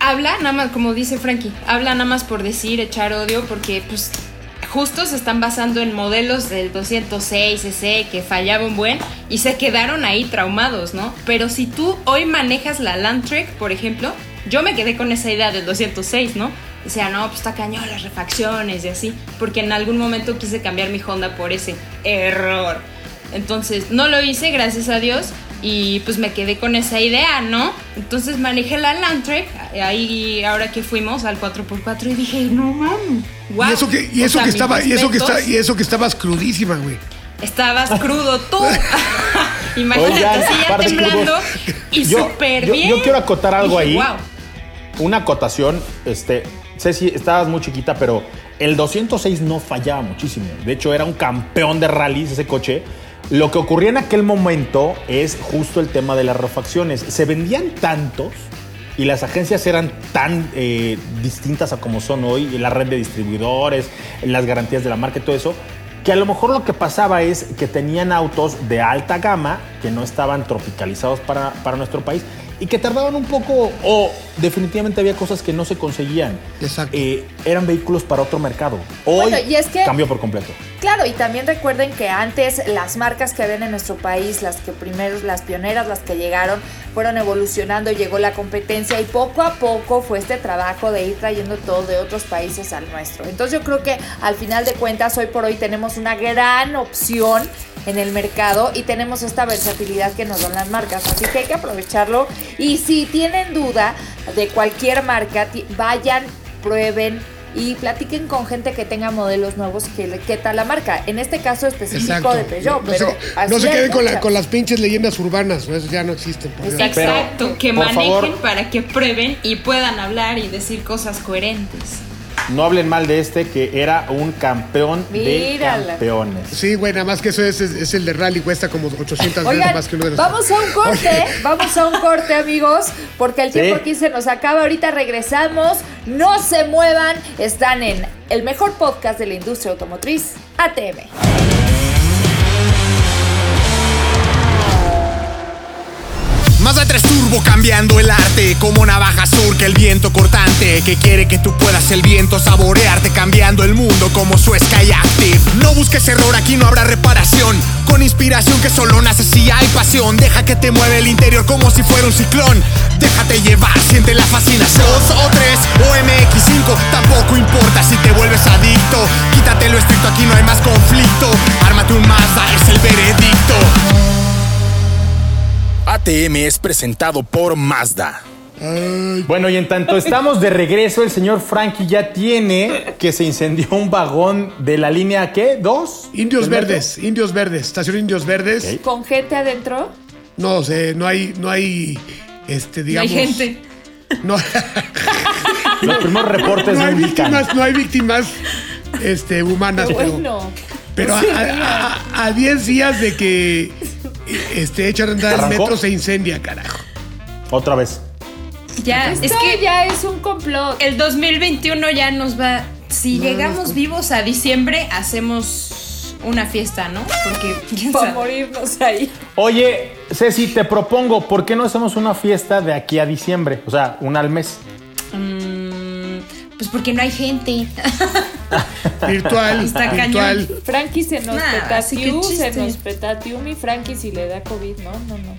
habla, nada más, como dice Frankie, habla nada más por decir, echar odio, porque pues justo se están basando en modelos del 206 cc que fallaba un buen y se quedaron ahí traumados, ¿no? Pero si tú hoy manejas la Landtrek, por ejemplo, yo me quedé con esa idea del 206, ¿no? O sea, no, pues está cañón las refacciones y así, porque en algún momento quise cambiar mi Honda por ese error. Entonces, no lo hice, gracias a Dios, y pues me quedé con esa idea, ¿no? Entonces manejé la Landtrek, ahí ahora que fuimos al 4x4 y dije, no mames, wow. y eso que, y O eso sea, que mis estaba, y eso que está, respetos. y eso que estabas crudísima, güey. Estabas crudo tú. Imagínate, Oigan, así ya temblando y Yo- súper yo- bien. yo quiero acotar algo Dije, ahí. Wow. una acotación, este, Ceci, estabas muy chiquita, pero el 206 no fallaba muchísimo. De hecho, era un campeón de rallies ese coche. Lo que ocurría en aquel momento es justo el tema de las refacciones. Se vendían tantos y las agencias eran tan eh, distintas a como son hoy, la red de distribuidores, las garantías de la marca y todo eso, que a lo mejor lo que pasaba es que tenían autos de alta gama que no estaban tropicalizados para, para nuestro país y que tardaban un poco o definitivamente había cosas que no se conseguían. Exacto. Eh, eran vehículos para otro mercado. Hoy Bueno, y es que- cambió por completo. Claro, y también recuerden que antes las marcas que habían en nuestro país, las que primero, las pioneras, las que llegaron, fueron evolucionando, llegó la competencia y poco a poco fue este trabajo de ir trayendo todo de otros países al nuestro. Entonces yo creo que al final de cuentas hoy por hoy tenemos una gran opción en el mercado y tenemos esta versatilidad que nos dan las marcas, así que hay que aprovecharlo y si tienen duda de cualquier marca, vayan, prueben y platiquen con gente que tenga modelos nuevos que qué tal la marca. En este caso específico Exacto. de Peugeot, no, pero se, así no se queden con, la- con las pinches leyendas urbanas, eso ya no existen. Exacto. Que por manejen favor. para que prueben y puedan hablar y decir cosas coherentes. No hablen mal de este que era un campeón Mírala. de campeones. Sí, güey, nada más que eso es, es- es el de rally, cuesta como 800 veces Oigan, más que uno de los. vamos a un corte, vamos a un corte, amigos, porque el tiempo Sí. aquí se nos acaba. Ahorita regresamos, no se muevan, están en el mejor podcast de la industria automotriz, ATM. 3 Turbo cambiando el arte Como navaja surca el viento cortante Que quiere que tú puedas el viento saborearte Cambiando el mundo como su Sky Active No busques error, aquí no habrá reparación. Con inspiración que solo nace si hay pasión. Deja que te mueve el interior como si fuera un ciclón. Déjate llevar, siente la fascinación. Dos o tres o MX5 Tampoco importa si te vuelves adicto. Quítate lo estricto, aquí no hay más conflicto. Ármate un Mazda, es el veredicto. ATM es presentado por Mazda. Bueno, y en tanto estamos de regreso, el señor Frankie ya tiene que se incendió un vagón de la línea, ¿qué? ¿Dos? Indios. Verdes, Indios Verdes, estación Indios Verdes. Ok. Con gente adentro. No sé, no hay, no hay, este, digamos. Hay gente. No, Los primeros reportes no no hay indican. víctimas, no hay víctimas, este, humanas, Qué pero, bueno. pero No a 10 días de que, este, echan a andar el ¿Arrancó? metro se incendia, carajo. Otra vez. Ya, es que ya es un complot. el 2021 ya nos va. Si llegamos vivos a diciembre, hacemos una fiesta, ¿no? Porque quién Para sabe? morirnos ahí. Oye, Ceci, te propongo, ¿por qué no hacemos una fiesta de aquí a diciembre? O sea, una al mes. Pues porque no hay gente. Virtual, Está virtual. cañón. Frankie se nos Nah, se nos petatiu mi Frankie si le da COVID. No, no, no.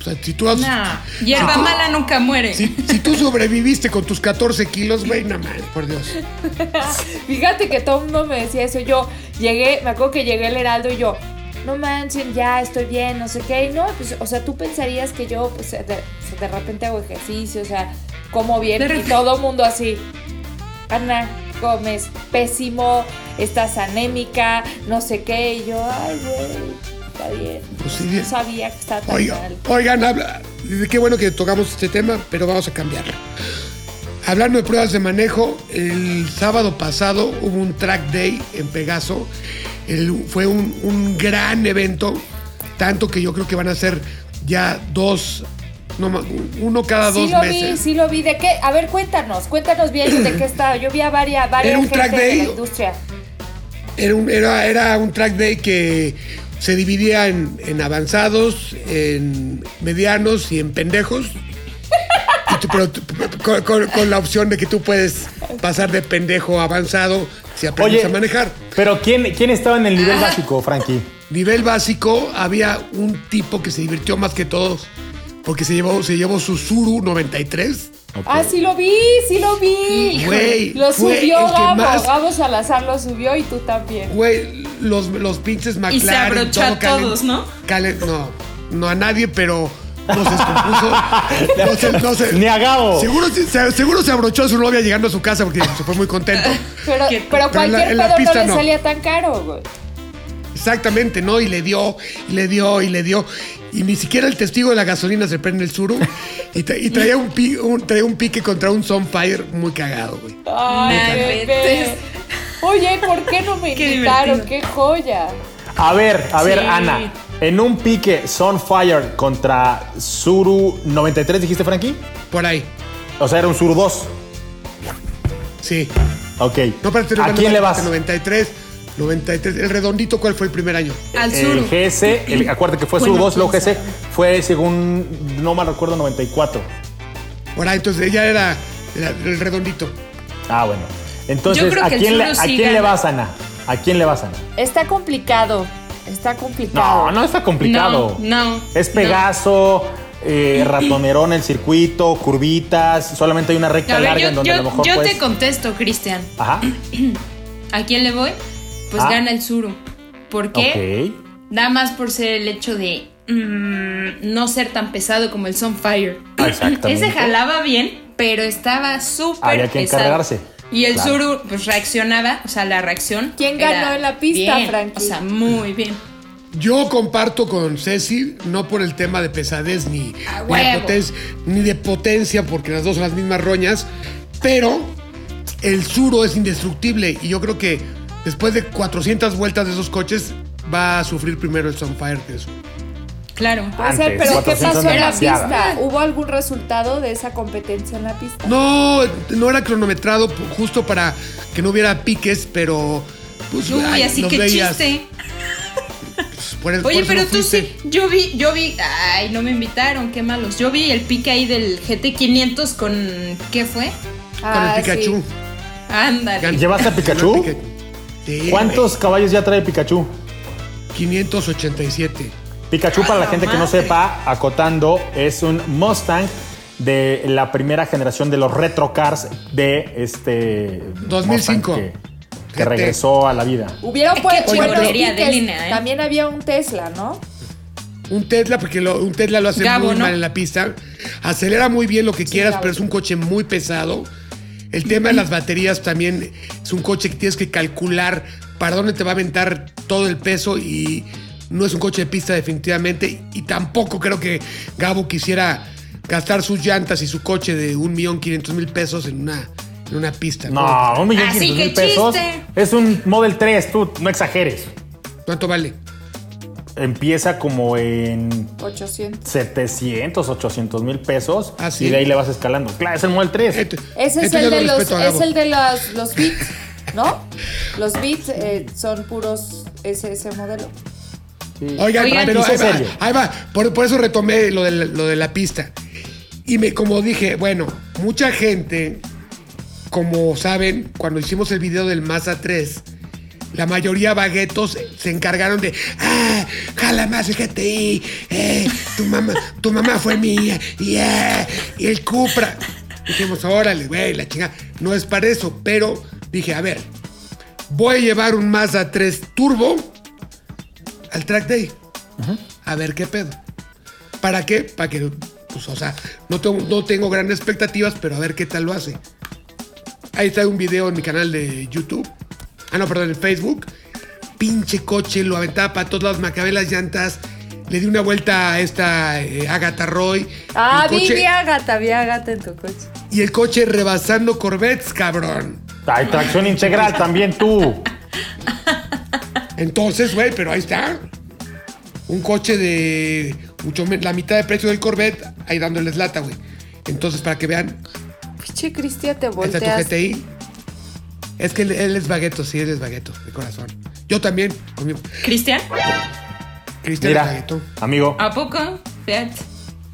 O sea, si tú, has- Nah, hierba mala nunca muere. si, si tú sobreviviste con tus 14 kilos, güey, no mames, por Dios. Fíjate que todo el mundo me decía eso. Yo llegué, me acuerdo que llegué al Heraldo y yo, no manchen, ya estoy bien, no sé qué. Y no, pues, o sea, tú pensarías que yo, pues, de, de repente hago ejercicio, o sea, como bien. Y todo el mundo así, Ana, comes pésimo, estás anémica, no sé qué. Y yo, ay, güey, está bien. Pues sí, no sabía que estaba tan Oiga, mal. oigan, habla, qué bueno que tocamos este tema, pero vamos a cambiarlo. Hablando de pruebas de manejo, el sábado pasado hubo un track day en Pegaso. El- fue un, un gran evento, tanto que yo creo que van a ser ya dos, no, uno cada Sí dos lo vi, meses. sí lo vi. ¿De qué? A ver, cuéntanos, cuéntanos bien de qué estaba. Yo vi a varias, varias Era un gente track de day. la industria. Era un, era, era un track day que se dividía en, en avanzados, en medianos y en pendejos. Y tú- pero con, con- con la opción de que tú puedes pasar de pendejo a avanzado si aprendes Oye, a manejar. pero ¿quién, ¿quién estaba en el nivel básico, Frankie? Nivel básico, había un tipo que se divirtió más que todos porque se llevó, se llevó su Suru 93. Ah, sí lo vi, sí lo vi. Güey, Lo subió Gabo. más- Gabo Salazar lo subió y tú también. Güey, los, los pinches McLaren. se abrochó a todos, ¿no? calen- no, no a nadie, pero descompuso. no sé, no sé. Ni a Gabo. Seguro, se- seguro se abrochó a su novia llegando a su casa porque se fue muy contento. Pero, pero Pero en la- cualquier en la pedo pista no le no. salía tan caro, güey. Exactamente, ¿no? Y le dio, y le dio, y le dio. Y ni siquiera el testigo de la gasolina se prende el suru. Y, tra- y traía, un pi- un- traía un pique contra un Sunfire muy cagado, güey. Ay, bebé. Oye, ¿por qué no me Qué invitaron? divertido. Qué joya. A ver, a ver, Sí. Ana. En un pique Sunfire contra Suru 93, dijiste, Frankie? Por ahí. O sea, era un Suru 2. Sí. Ok. No, espérate, ¿A quién le vas? 93. 93. El redondito, ¿cuál fue el primer año? Al El sur. GS, el, acuérdate que fue Bueno, Suru 2, luego quién GS sabe. fue, según no mal recuerdo, 94. Por ahí, entonces ella era, era el redondito. Ah, bueno. Entonces, ¿a el quién, le, ¿a quién le vas, Ana? ¿A quién le vas, Ana? Está complicado. Está complicado. No, no está complicado. No, no, Es no. Pegaso, eh, ratonerón el circuito, curvitas, solamente hay una recta A ver, larga yo, en donde a lo mejor yo puedes- te contesto, Cristian. Ajá. ¿A quién le voy? Pues Ah. gana el Suru. ¿Por qué? Ok. Nada más por ser el hecho de mm, no ser tan pesado como el Sunfire. Ah, Exactamente. Ese jalaba bien, pero estaba súper Había que pesado. encargarse. Y el Claro. Suru pues reaccionaba, o sea, la reacción. ¿Quién ganó en la pista, bien, Frankie? O sea, muy bien. Yo comparto con Ceci, no por el tema de pesadez ni, de, potencia, ni de potencia, porque las dos son las mismas roñas, pero el Suro es indestructible y yo creo que después de 400 vueltas de esos coches va a sufrir primero el Sunfire que eso. Claro. Puede ser, Antes, pero ¿qué 400 pasó en la pista? ¿Hubo algún resultado de esa competencia en la pista? No, no era cronometrado justo para que no hubiera piques, pero... Pues, Uy, ay, así que veías. chiste. Por el- Oye, por pero no tú fuiste. sí. Yo vi, yo vi. Ay, no me invitaron, qué malos. Yo vi el pique ahí del GT500 con. ¿Qué fue? Con Ah, el Pikachu. sí. Ándale. ¿Llevaste a Pikachu? Sí, ¿Cuántos caballos ya trae Pikachu? güey, 587. Pikachu, para la la gente que no sepa, acotando, es un Mustang de la primera generación de los retro cars de este. 2005. Mustang que- que regresó a la vida. Hubieron pues, de línea, ¿eh? También había un Tesla, ¿no? Un Tesla, porque lo- un Tesla lo hace Gabo, muy ¿no? mal en la pista. Acelera muy bien lo que quieras, Gabo. pero es un coche muy pesado. El tema de las baterías también es un coche que tienes que calcular para dónde te va a aventar todo el peso y no es un coche de pista definitivamente. Y tampoco creo que Gabo quisiera gastar sus llantas y su coche de 1.500.000 pesos en una, en una pista. No, un millón Así quinientos mil que pesos. chiste. Es un Model 3, tú no exageres. ¿Cuánto vale? Empieza como en 800. 700, 800 mil pesos. Ah, ¿sí? Y de ahí le vas escalando. Claro, es el Model 3. Este- Ese es este el de lo los, es el de los, los beats, ¿no? Los beats eh, son puros ese, ese modelo. Oigan, Oigan, pero ahí va, serio. ahí va. Por, por eso retomé lo de, la, lo de la pista. Y me, como dije, bueno, mucha gente, como saben, cuando hicimos el video del Mazda 3, la mayoría baguetos se encargaron de, ah, jala más el GTI, eh, tu mamá, tu mamá fue mía, y, eh, y el Cupra. Dijimos, órale, güey, la chingada. No es para eso, pero dije, a ver, voy a llevar un Mazda 3 Turbo al track day. A ver qué pedo. ¿Para qué? Para que, pues, o sea, no tengo, no tengo grandes expectativas, pero a ver qué tal lo hace. Ahí está un video en mi canal de YouTube. Ah, no, perdón, en Facebook. Pinche coche, lo aventaba para todos lados, me acabé las llantas. Le di una vuelta a esta eh, Agatha Roy. Ah, vi, coche- vi a gata, vi a gata en tu coche. Y el coche rebasando Corvettes, cabrón. Hay tracción integral también tú. Entonces, güey, pero ahí está. Un coche de mucho la mitad de precio del Corvette, ahí dándoles lata, güey. Entonces, para que vean, Pinche Cristian, te Está tu volteas. GTI. Es que él, él es bagueto, sí, él es bagueto, de corazón. Yo también, con mi ¿Cristian? Cristian es Mira, bagueto. amigo. ¿A poco? Fíjate.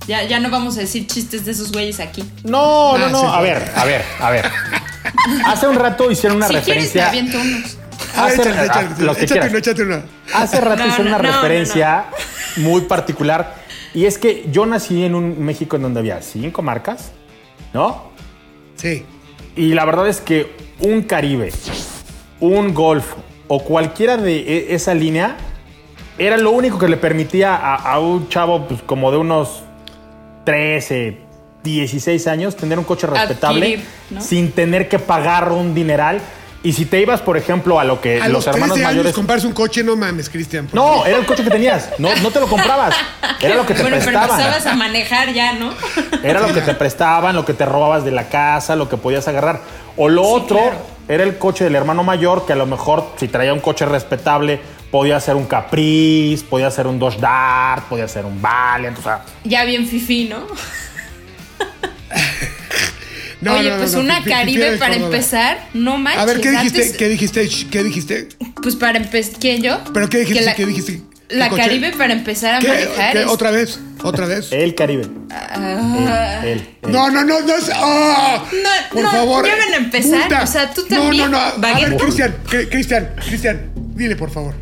Ya, ya no vamos a decir chistes de esos güeyes aquí. No, no, Ah, no. sí, A sí. ver, a ver, a ver. Hace un rato hicieron una si quieres, me referencia. aviento unos. Ah, Hace, échale, échale, ah, lo que échate quieras. uno, échate uno. Hace rato No, hicieron no, una no, no, referencia muy particular. Y es que yo nací en un México en donde había cinco marcas, ¿no? Sí. Y la verdad es que un Caribe, un Golf o cualquiera de e- esa línea era lo único que le permitía a, a un chavo pues, como de unos 13, 16 años tener un coche respetable sin tener que pagar un dineral. Y si te ibas, por ejemplo, a lo que A los, los, hermanos 13 años mayores... comprarse un coche, no mames, Cristian. No, favor. era el coche que tenías. No, no te lo comprabas. Era lo que te bueno, pero prestaban. empezabas a manejar ya, ¿no? Era lo que te prestaban, lo que te robabas de la casa, lo que podías agarrar. O lo otro claro. era el coche del hermano mayor, que a lo mejor si traía un coche respetable, podía ser un Caprice, podía ser un Dodge Dart, podía ser un Valiant, o sea... Ya bien fifi, ¿no? No, Oye, no, no, pues no, una Caribe para empezar, no manches. A ver, ¿qué dijiste? antes- ¿Qué dijiste? ¿Qué dijiste? Pues para empezar, ¿quién yo? ¿Pero qué dijiste? Que la- ¿Qué dijiste? ¿Qué La coche? Caribe para empezar a ¿Qué? manejar. ¿Qué? es- ¿Otra vez? ¿Otra vez? El Caribe. Él, él, él. No, no, no, no es. ¡Ah! No, Por no, favor. ya van a empezar, o sea, tú No, también, no, no. A ver. Cristian, Cri- Cristian, Cristian, dile por favor.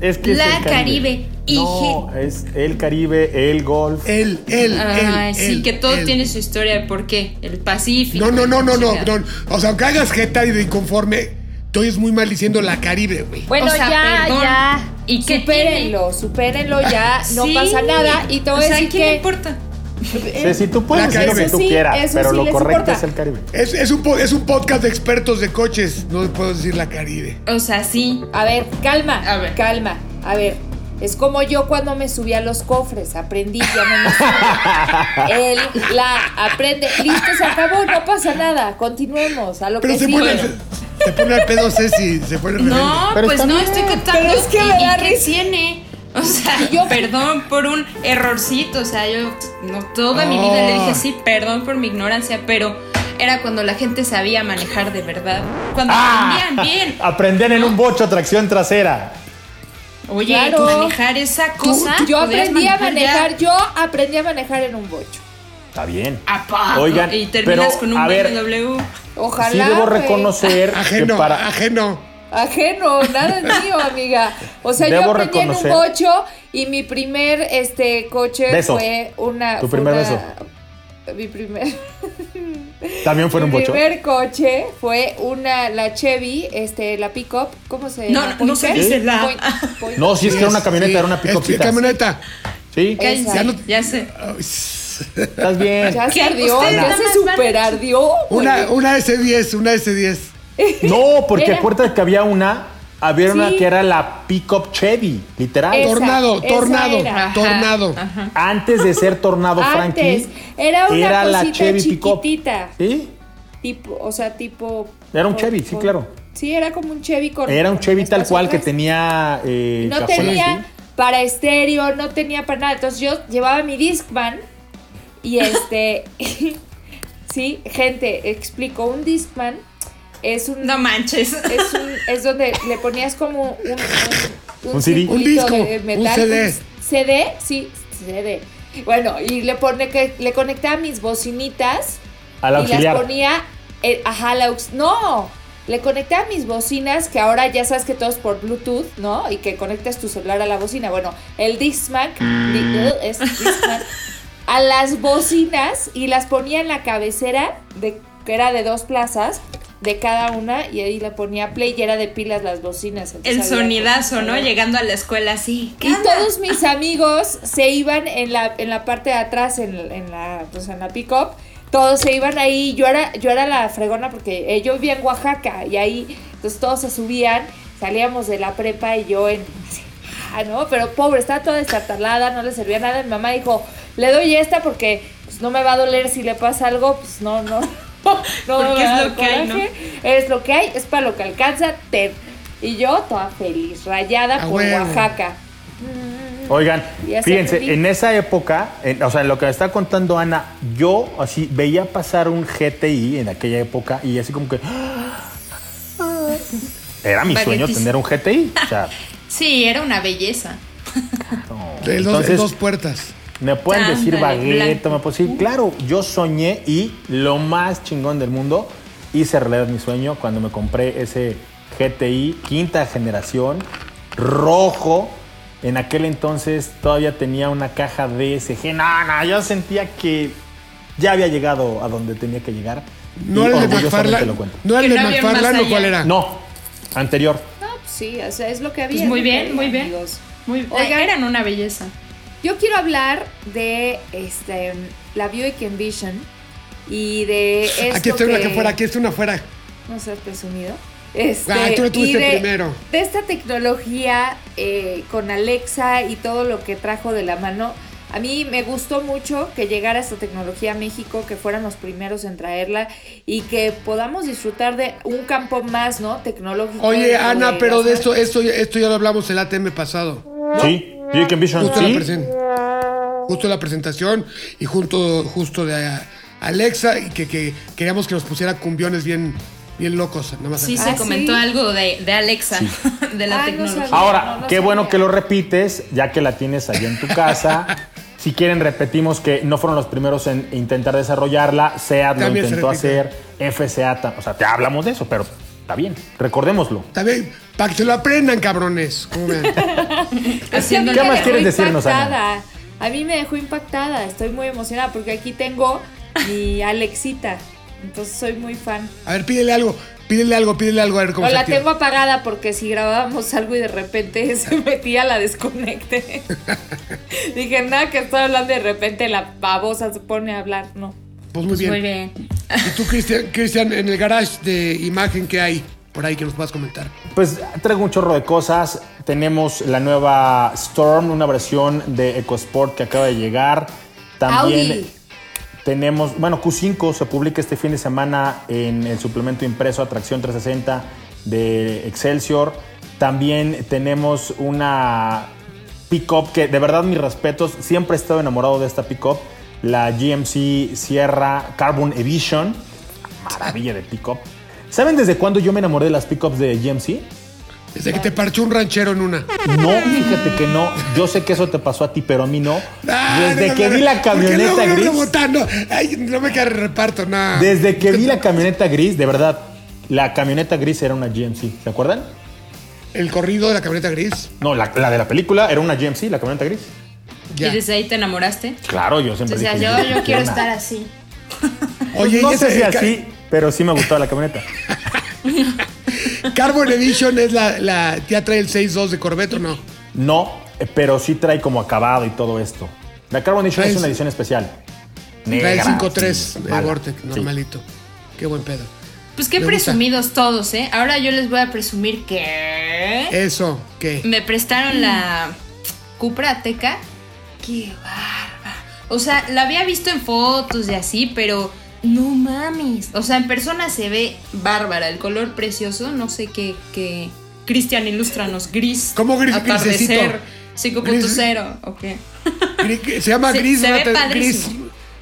Es que es La el Caribe. Y No, es el Caribe, el Golf. Él, él, Ay, él. sí, que todo tiene su historia de por qué. El Pacífico. No, no, no, no, no, no. O sea, aunque hagas jeta y de inconforme, te oyes muy mal diciendo la Caribe, güey. Bueno, O sea, ya, perdón. ya. ¿Y qué supérenlo, supérenlo ya. No Sí. pasa nada. Y te voy o a sea, decir ¿quién le que. importa? Si tú puedes La decir lo Caribe. que tú sí, quieras, pero sí lo correcto importa. es el Caribe. Es, es un, es un podcast de expertos de coches. No puedo decir la Caribe. O sea, sí. A ver, calma. A ver. Calma. A ver. Es como yo cuando me subí a los cofres. Aprendí, ya no me subo. Él, la, aprende. Listo, se acabó. No pasa nada. Continuemos. A lo Pero que se sigue. pone, se, se pone al pedo Ceci, se pone. No, Pero pues no, bien. estoy contando. Pero es que y- me y da qué risa. tiene. O sea, yo- perdón por un errorcito. O sea, yo no, toda mi vida le Oh. dije sí, perdón por mi ignorancia, pero era cuando la gente sabía manejar de verdad. Cuando Ah. aprendían bien. Aprendían en un bocho tracción trasera. Oye, Claro. manejar esa cosa. Yo aprendí a ya. manejar. Yo aprendí a manejar en un bocho. Está bien. Oigan, y terminas pero, con un a ver, BMW. Ojalá. sí debo reconocer Ajeno, que para... ajeno. Ajeno, nada es mío, amiga. O sea, yo aprendí en un bocho y mi primer este coche Beso. fue una. Tu fue primer una- beso. Mi primer. También fue en un Mi bocho. primer coche fue una, la Chevy, este, la pickup, ¿cómo se No, llama? no se dice la- Point- Point- No, sí es que era una camioneta, Sí, era una es picopita. camioneta. Sí, Ya no- ya sé. estás bien. Ya se ¿Qué? ardió, ya se super ardió. Una, una S10, una S10. No, porque Era- acuérdate que había una, había una que era la pickup Chevy, literal. Esa, tornado, esa tornado, tornado. Antes de ser Tornado Antes, Frankie, era una era la cosita Chevy pickup. chiquitita. ¿Sí? Tipo, o sea, tipo. Era un Chevy, sí, claro. Sí, era como un Chevy con. Era un Chevy tal cual que tenía eh, No tenía ¿sí? para estéreo, no tenía para nada. Entonces yo llevaba mi Discman y este. sí, gente, explico. Un Discman es un. No manches. Es, un, es donde le ponías como un. Un, Un CD. circulito Un disco, de un metal, CD. un CD, sí, CD. Bueno, y le pone que le conectaba mis bocinitas Al y auxiliar. las ponía, eh, ajá, la aux- no, le conectaba mis bocinas, que ahora ya sabes que todo es por Bluetooth, ¿no? Y que conectas tu celular a la bocina. Bueno, el Discman, di- uh, es Discman, a las bocinas y las ponía en la cabecera, de, que era de dos plazas, de cada una, y ahí le ponía play y era de pilas las bocinas. El sonidazo, ¿no? Llegando a la escuela así. ¿Qué y todos mis amigos se iban en la, en la parte de atrás, en, en la, pues en la pick-up. Todos se iban ahí. Yo era, yo era la fregona porque eh, yo vivía en Oaxaca y ahí, entonces todos se subían. Salíamos de la prepa y yo en. así, ah, ¿no? Pero pobre, estaba toda destartalada, no le servía nada. Mi mamá dijo: Le doy esta porque pues, no me va a doler si le pasa algo. Pues no, no. No, Porque es lo que hay, ¿no? Es lo que hay, es para lo que alcanza. Ten. Y yo toda feliz, rayada por. Oaxaca. Oigan, fíjense, en esa época, en- o sea, en lo que me está contando Ana, yo así veía pasar un GTI en aquella época y así como que... Era mi sueño tener un GTI. O sea, Sí, era una belleza. De dos, Entonces- dos puertas. Me pueden decir baguette, me pueden decir, claro, yo soñé y lo más chingón del mundo, hice realidad mi sueño cuando me compré ese GTI quinta generación, rojo. En aquel entonces todavía tenía una caja DSG. No, no, yo sentía que ya había llegado a donde tenía que llegar. No era el de orgullosamente McFarlane. lo cuento. No era el Que de no había McFarlane o cuál era. No, anterior. No, pues sí, o sea, es lo que había. Pues muy es lo que bien, había, muy bien. amigos. Muy, Oigan. eran una belleza. Yo quiero hablar de este, la Buick Envision y de esto Aquí está una que... que fuera, aquí está una afuera. No seas presumido. Este, Ah, tú lo tuviste de, primero. De esta tecnología eh, con Alexa y todo lo que trajo de la mano, a mí me gustó mucho que llegara esta tecnología a México, que fueran los primeros en traerla y que podamos disfrutar de un campo más, ¿no? Tecnológico. Oye, Ana, pero de esto, esto, esto ya lo hablamos el ATM pasado. Sí, Buick Envision, Justo la, sí. presen- justo la presentación y junto, justo de a- Alexa y que, que queríamos que nos pusiera cumbiones bien, bien locos. Nada más Sí, acá. se ¿Ah, comentó sí? algo de, de Alexa, de la Ah, no tecnología. sabía. Ahora, no qué bueno que lo repites, ya que la tienes allá en tu casa. si quieren, repetimos que no fueron los primeros en intentar desarrollarla. SEAT lo intentó hacer, FCA, o sea, te hablamos de eso, pero está bien, recordémoslo. También, para que se lo aprendan, cabrones. ¿Qué más dejó quieres decirnos, Ana? impactada. A mí me dejó impactada. Estoy muy emocionada porque aquí tengo mi Alexita. Entonces soy muy fan. A ver, pídele algo, pídele algo, pídele algo, a ver cómo O se la activa. tengo apagada porque si grabábamos algo y de repente se metía, la desconecté. Dije, nada, que estoy hablando y de repente la babosa se pone a hablar. No. Pues muy bien. Muy bien. ¿Y tú, Cristian, Cristian, en el garage de imagen que hay por ahí que nos puedas comentar? Pues traigo un chorro de cosas. Tenemos la nueva Storm, una versión de EcoSport que acaba de llegar. También Audi. Tenemos, bueno, Q5 se publica este fin de semana en el suplemento impreso Atracción 360 de Excelsior. También tenemos una pickup que de verdad mis respetos, siempre he estado enamorado de esta pickup, la GMC Sierra Carbon Edition. Maravilla de pickup. ¿Saben desde cuándo yo me enamoré de las pickups de GMC? Desde que te parchó un ranchero en una. No, fíjate que no. Yo sé que eso te pasó a ti, pero a mí no. Ah, Desde no, que no, vi no, la camioneta no gris. rebotando. Ay, no me queda reparto, nada. Desde que vi la camioneta gris, de verdad, la camioneta gris era una GMC. ¿Se acuerdan? El corrido de la camioneta gris. No, la, la de la película era una GMC, la camioneta gris. Ya. ¿Y desde ahí te enamoraste? Claro, yo siempre O sea, dije, yo, yo quiero una- estar así. Oye, no y sé si así, pero sí me gustó la camioneta. Carbon Edition es la, la. ¿Ya trae el 6.2 de Corvette o no? No, pero sí trae como acabado y todo esto. La Carbon Edition Trae es una edición especial. Trae el Negra, 5.3 sí, de mala. Vortec, Sí. normalito. Qué buen pedo. Pues qué Me gusta. presumidos todos, ¿eh? Ahora yo les voy a presumir que Eso, ¿qué? me prestaron la Cupra Ateca. Qué bárbara. O sea, la había visto en fotos y así, pero no mames. O sea, en persona se ve bárbara, el color precioso, no sé qué qué Cristian ilústranos, gris. ¿Cómo gris- Atardecer grisecito? 5.0, ok. Se llama Se- gris, se ve gris.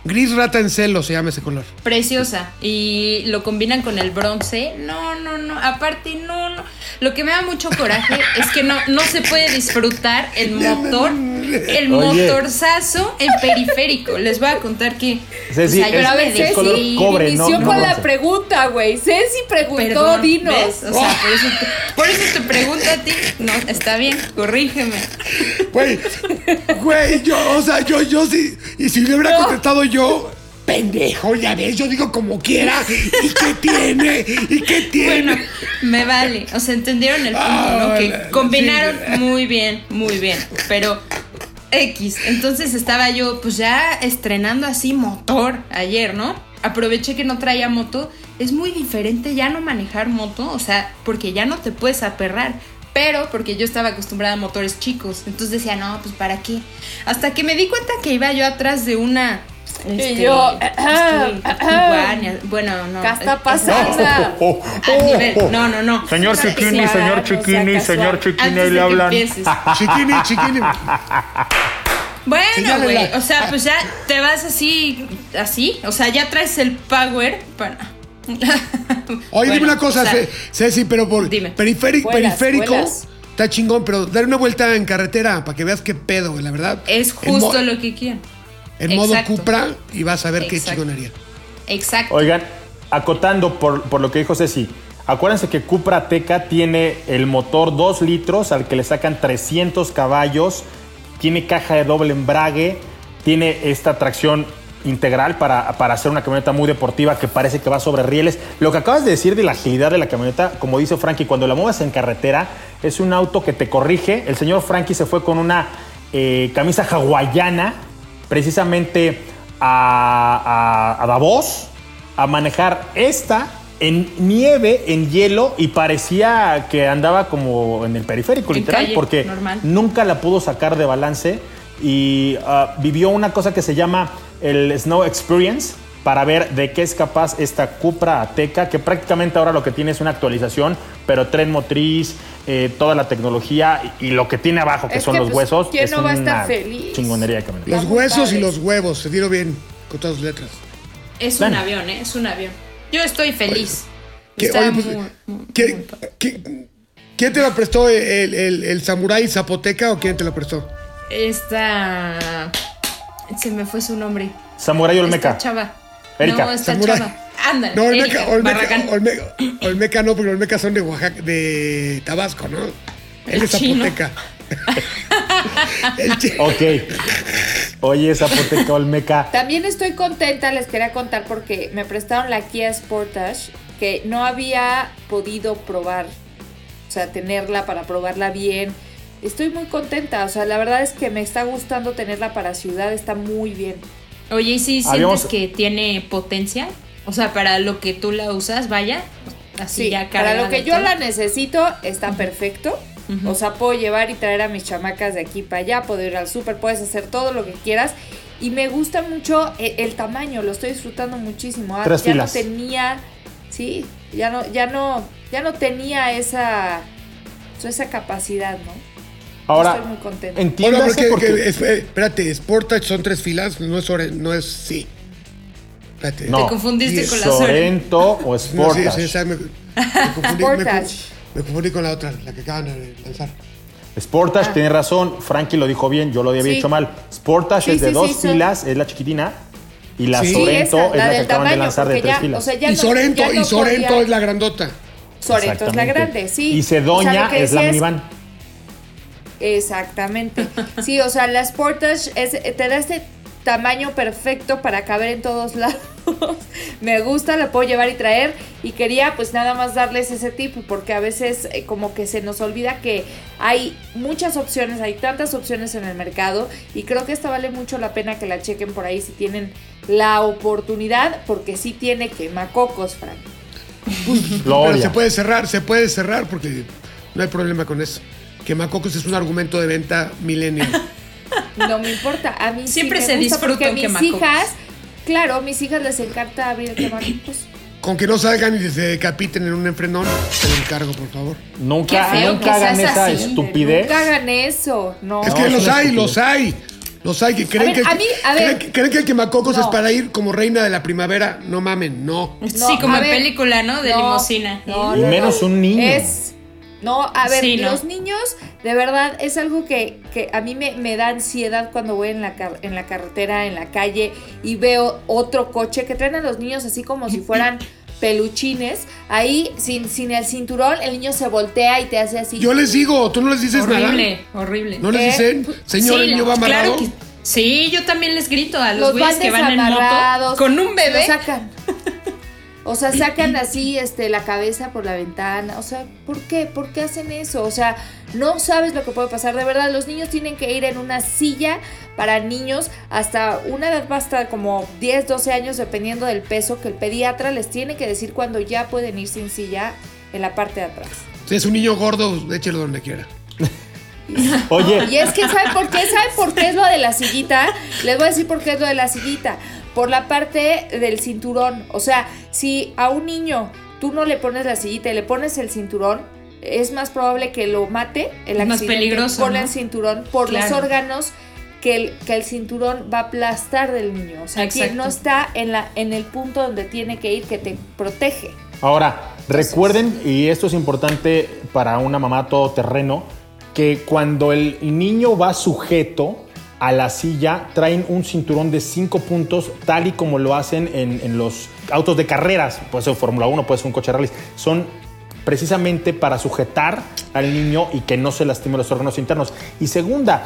Gris rata en celo, se llama ese color. Preciosa. Y lo combinan con el bronce. No, no, no. Aparte, no, no. Lo que me da mucho coraje es que no, no se puede disfrutar el motor, el Oye. motorzazo en periférico. Les voy a contar que. Ceci, o sea, yo es- la color cobre, no- Inició no con la pregunta, güey. Ceci preguntó, Perdón, dinos. ¿ves? O sea, por eso, te, por eso te pregunto a ti. No, está bien, corrígeme. Güey, güey, yo, o sea, yo, yo sí. Y si le hubiera No. contestado yo, pendejo, ya ves, yo digo como quiera. ¿Y qué tiene? ¿Y qué tiene? Bueno, me vale. O sea, entendieron el punto, Ah, ¿no? Que la- combinaron muy bien, muy bien. Pero X. Entonces estaba yo, pues ya estrenando así motor ayer, ¿no? Aproveché que no traía moto. Es muy diferente ya no manejar moto, o sea, porque ya no te puedes aperrar. Pero porque yo estaba acostumbrada a motores chicos. Entonces decía, no, pues para qué. Hasta que me di cuenta que iba yo atrás de una. Este, yo, este, Tiguan, bueno, no. ¿Qué está es- pasando? Oh, oh, oh, nivel- oh. no, no, no. Señor Chiquini, señor Chiquini, señor Chiquini, ahí le hablan. Chiquini, chiquini. Bueno, güey, o sea, pues ya te vas así, así, o sea, ya traes el power para... Oye, dime una cosa, o sea, Ceci, pero por dime. periférico, Vuelas, periférico vuelas. está chingón, pero dar una vuelta en carretera para que veas qué pedo, güey, la verdad. Es justo lo que quieren. En modo Exacto. Cupra y vas a ver qué Exacto. chingonería. Exacto. Oigan, acotando por, por lo que dijo Ceci, acuérdense que Cupra Teca tiene el motor 2 litros al que le sacan 300 caballos, tiene caja de doble embrague, tiene esta tracción integral para, para hacer una camioneta muy deportiva que parece que va sobre rieles. Lo que acabas de decir de la agilidad de la camioneta, como dice Frankie, cuando la mueves en carretera, es un auto que te corrige. El señor Frankie se fue con una eh, camisa hawaiana, precisamente a, a- a Davos, a manejar esta en nieve, en hielo, y parecía que andaba como en el periférico, En literal, calle, porque normal. nunca la pudo sacar de balance y ah, vivió una cosa que se llama el Snow Experience para ver de qué es capaz esta Cupra Ateca, que prácticamente ahora lo que tiene es una actualización, pero tren motriz, eh, toda la tecnología y, y lo que tiene abajo, que Es son que, los pues, huesos, ¿quién es no va a estar una feliz? chingonería de camioneta. Los huesos y los huevos, se dieron bien con todas las letras. Es Bueno. un avión, ¿eh? Es un avión. Yo estoy feliz. ¿Qué- Está oye, pues, muy- muy- ¿qué- muy padre. qué- ¿Quién te la prestó? ¿El, el, el samurái zapoteca o quién te la prestó? Esta... Se me fue su nombre. Samurai Esta Olmeca. chava. Erika. No, Samurái. chava. Ándale. No, Erika Olmeca, Olmeca. Olmeca, Olmeca no, porque Olmeca son de Oaxaca, de Tabasco, ¿no? Él El es zapoteca. Ok. Oye, Zapoteca Olmeca. También estoy contenta, les quería contar porque me prestaron la Kia Sportage que no había podido probar, o sea, tenerla para probarla bien. Estoy muy contenta, o sea, la verdad es que me está gustando tenerla para ciudad, está muy bien. Oye, ¿y si sientes Habíamos- que tiene potencia? O sea, para lo que tú la usas, vaya. Así Sí, ya para lo que yo todo. la necesito está perfecto. O sea, puedo llevar y traer a mis chamacas de aquí para allá, puedo ir al súper, puedes hacer todo lo que quieras. Y me gusta mucho el, el tamaño, lo estoy disfrutando muchísimo. Ah, Tres ya filas. no tenía, sí, ya no, ya no, ya no tenía esa, esa capacidad, ¿no? Ahora, Estoy muy contenta. Ahora, entiéndase porque, porque... que- es- espérate, Sportage son tres filas, no es, no es, sí. Espérate. No. Te confundiste con la Soren. Sorento o No, sí, Sportage. sí, me, me confundí, me, Sportage. me confundí con la otra, la que acaban de lanzar. Sportage tiene razón, Frankie lo dijo bien, yo lo había Sí. dicho mal. Sportage Sí, es de sí, dos sí, son- filas, es la chiquitina, y la Sorento esa, es la, que acaban de lanzar de tres ya, filas. o sea, y Sorento, ya no y Sorento podía- es la grandota. Sorento es la grande, sí. Y O sea, Cedoña lo que es la minivan. Exactamente. Sí, o sea, la Sportage es, te da este tamaño perfecto para caber en todos lados. me gusta, la puedo llevar y traer. Y quería pues nada más darles ese tip porque a veces eh, como que se nos olvida que hay muchas opciones, hay tantas opciones en el mercado y creo que esta vale mucho la pena que la chequen por ahí si tienen la oportunidad porque sí tiene quemacocos, Frank. Pero se puede cerrar, se puede cerrar porque no hay problema con eso. Quemacocos es un argumento de venta millennial. No me importa, a mí sí Siempre me se gusta disfruta porque mis quemacocos. hijas, claro, a mis hijas les encanta abrir quemacocos. Con que no salgan y se decapiten en un enfrenón, te lo encargo, por favor. Nunca, feo nunca que hagan esa así. estupidez. Nunca hagan eso, no. Es que los hay, estupidez. los hay. Los hay que creen ver, que, a mí, a ver. creen, que- creen que el quemacocos No. es para ir como reina de la primavera. No mamen, no. No, sí, como a en película, ¿no? De no, limosina. no, Y no, menos no. un niño. Es. No, a ver, Sí, no. los niños, de verdad, es algo que, que a mí me, me da ansiedad cuando voy en la, car- en la carretera, en la calle, y veo otro coche que traen a los niños así como si fueran peluchines. Ahí, sin, sin el cinturón, el niño se voltea y te hace así. Yo les digo, tú no les dices horrible, nada. horrible. No les Eh, dicen, señor, Sí, el niño va amarrado. claro que- sí, yo también les grito a los los güeyes que van en moto con un bebé. Lo sacan. O sea, sacan así este, la cabeza por la ventana. O sea, ¿por qué? ¿Por qué hacen eso? O sea, no sabes lo que puede pasar. De verdad, los niños tienen que ir en una silla para niños hasta una edad basta como 10, 12 años, dependiendo del peso, que el pediatra les tiene que decir cuando ya pueden ir sin silla en la parte de atrás. Si es un niño gordo, échelo donde quiera. Oye, Y es que, ¿saben por qué? ¿Saben por qué es lo de la sillita? Les voy a decir por qué es lo de la sillita. Por la parte del cinturón. O sea, si a un niño tú no le pones la sillita y le pones el cinturón, es más probable que lo mate el Es más accidente peligroso, con ¿no? el cinturón por los órganos que el, que el cinturón va a aplastar del niño. O sea, que Exacto. no está en, la, en el punto donde tiene que ir que te protege. Ahora, recuerden, y esto es importante para una mamá todoterreno, que cuando el niño va sujeto a la silla, traen un cinturón de cinco puntos, tal y como lo hacen en, los autos de carreras. Puede ser Fórmula 1, puede ser un coche rally. Son precisamente para sujetar al niño y que no se lastime los órganos internos. Y segunda,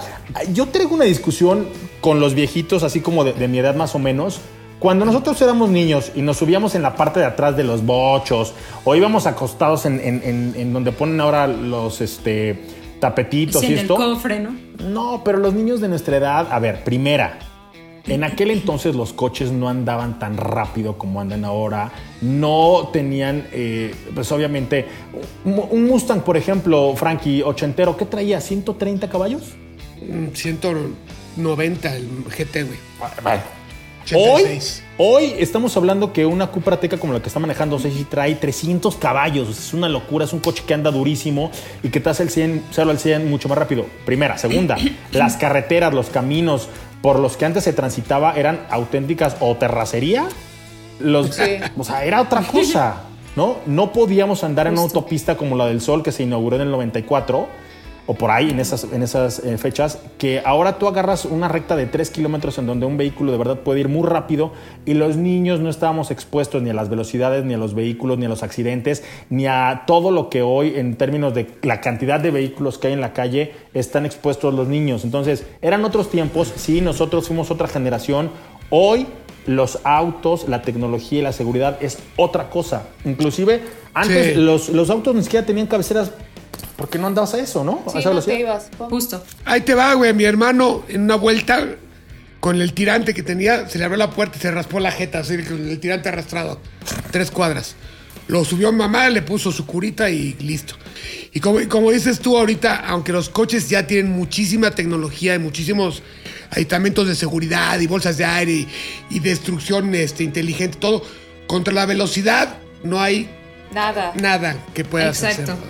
yo traigo una discusión con los viejitos, así como de, mi edad más o menos. Cuando nosotros éramos niños y nos subíamos en la parte de atrás de los bochos o íbamos acostados en, en- en- en donde ponen ahora los este, tapetitos Sí, y en el cofre, ¿no? No, pero los niños de nuestra edad, a ver, primera, en aquel entonces los coches no andaban tan rápido como andan ahora, no tenían, eh, pues obviamente, un Mustang, por ejemplo, Frankie, ochentero, ¿qué traía? ¿130 caballos? Mm, 190 el GT, güey. Bueno. Hoy, 86. hoy estamos hablando que una Cupra Teca como la que está manejando Ceci trae 300 caballos. Es una locura, es un coche que anda durísimo y que te hace el 100, 0 al 100 mucho más rápido. Primera. Segunda, las carreteras, los caminos por los que antes se transitaba eran auténticas o terracería. Los, Sí. O sea, era otra cosa, ¿no? No podíamos andar en una autopista como la del Sol que se inauguró en el 94 o por ahí en esas, en esas eh, fechas, que ahora tú agarras una recta de 3 kilómetros en donde un vehículo de verdad puede ir muy rápido y los niños no estábamos expuestos ni a las velocidades, ni a los vehículos, ni a los accidentes, ni a todo lo que hoy en términos de la cantidad de vehículos que hay en la calle están expuestos los niños. Entonces, eran otros tiempos, sí, nosotros fuimos otra generación, hoy los autos, la tecnología y la seguridad es otra cosa. Inclusive, antes Sí. los, los autos ni siquiera tenían cabeceras porque no andabas a eso, ¿no? a esa no velocidad. te ibas. Justo. Ahí te va, güey. Mi hermano, en una vuelta, con el tirante que tenía, se le abrió la puerta y se raspó la jeta, así, con el tirante arrastrado. Tres cuadras. Lo subió mamá, le puso su curita y listo. Y como, como dices tú ahorita, aunque los coches ya tienen muchísima tecnología y muchísimos aditamentos de seguridad y bolsas de aire y, y destrucción este, inteligente, todo, contra la velocidad no hay Nada. nada que puedas Exacto. hacer.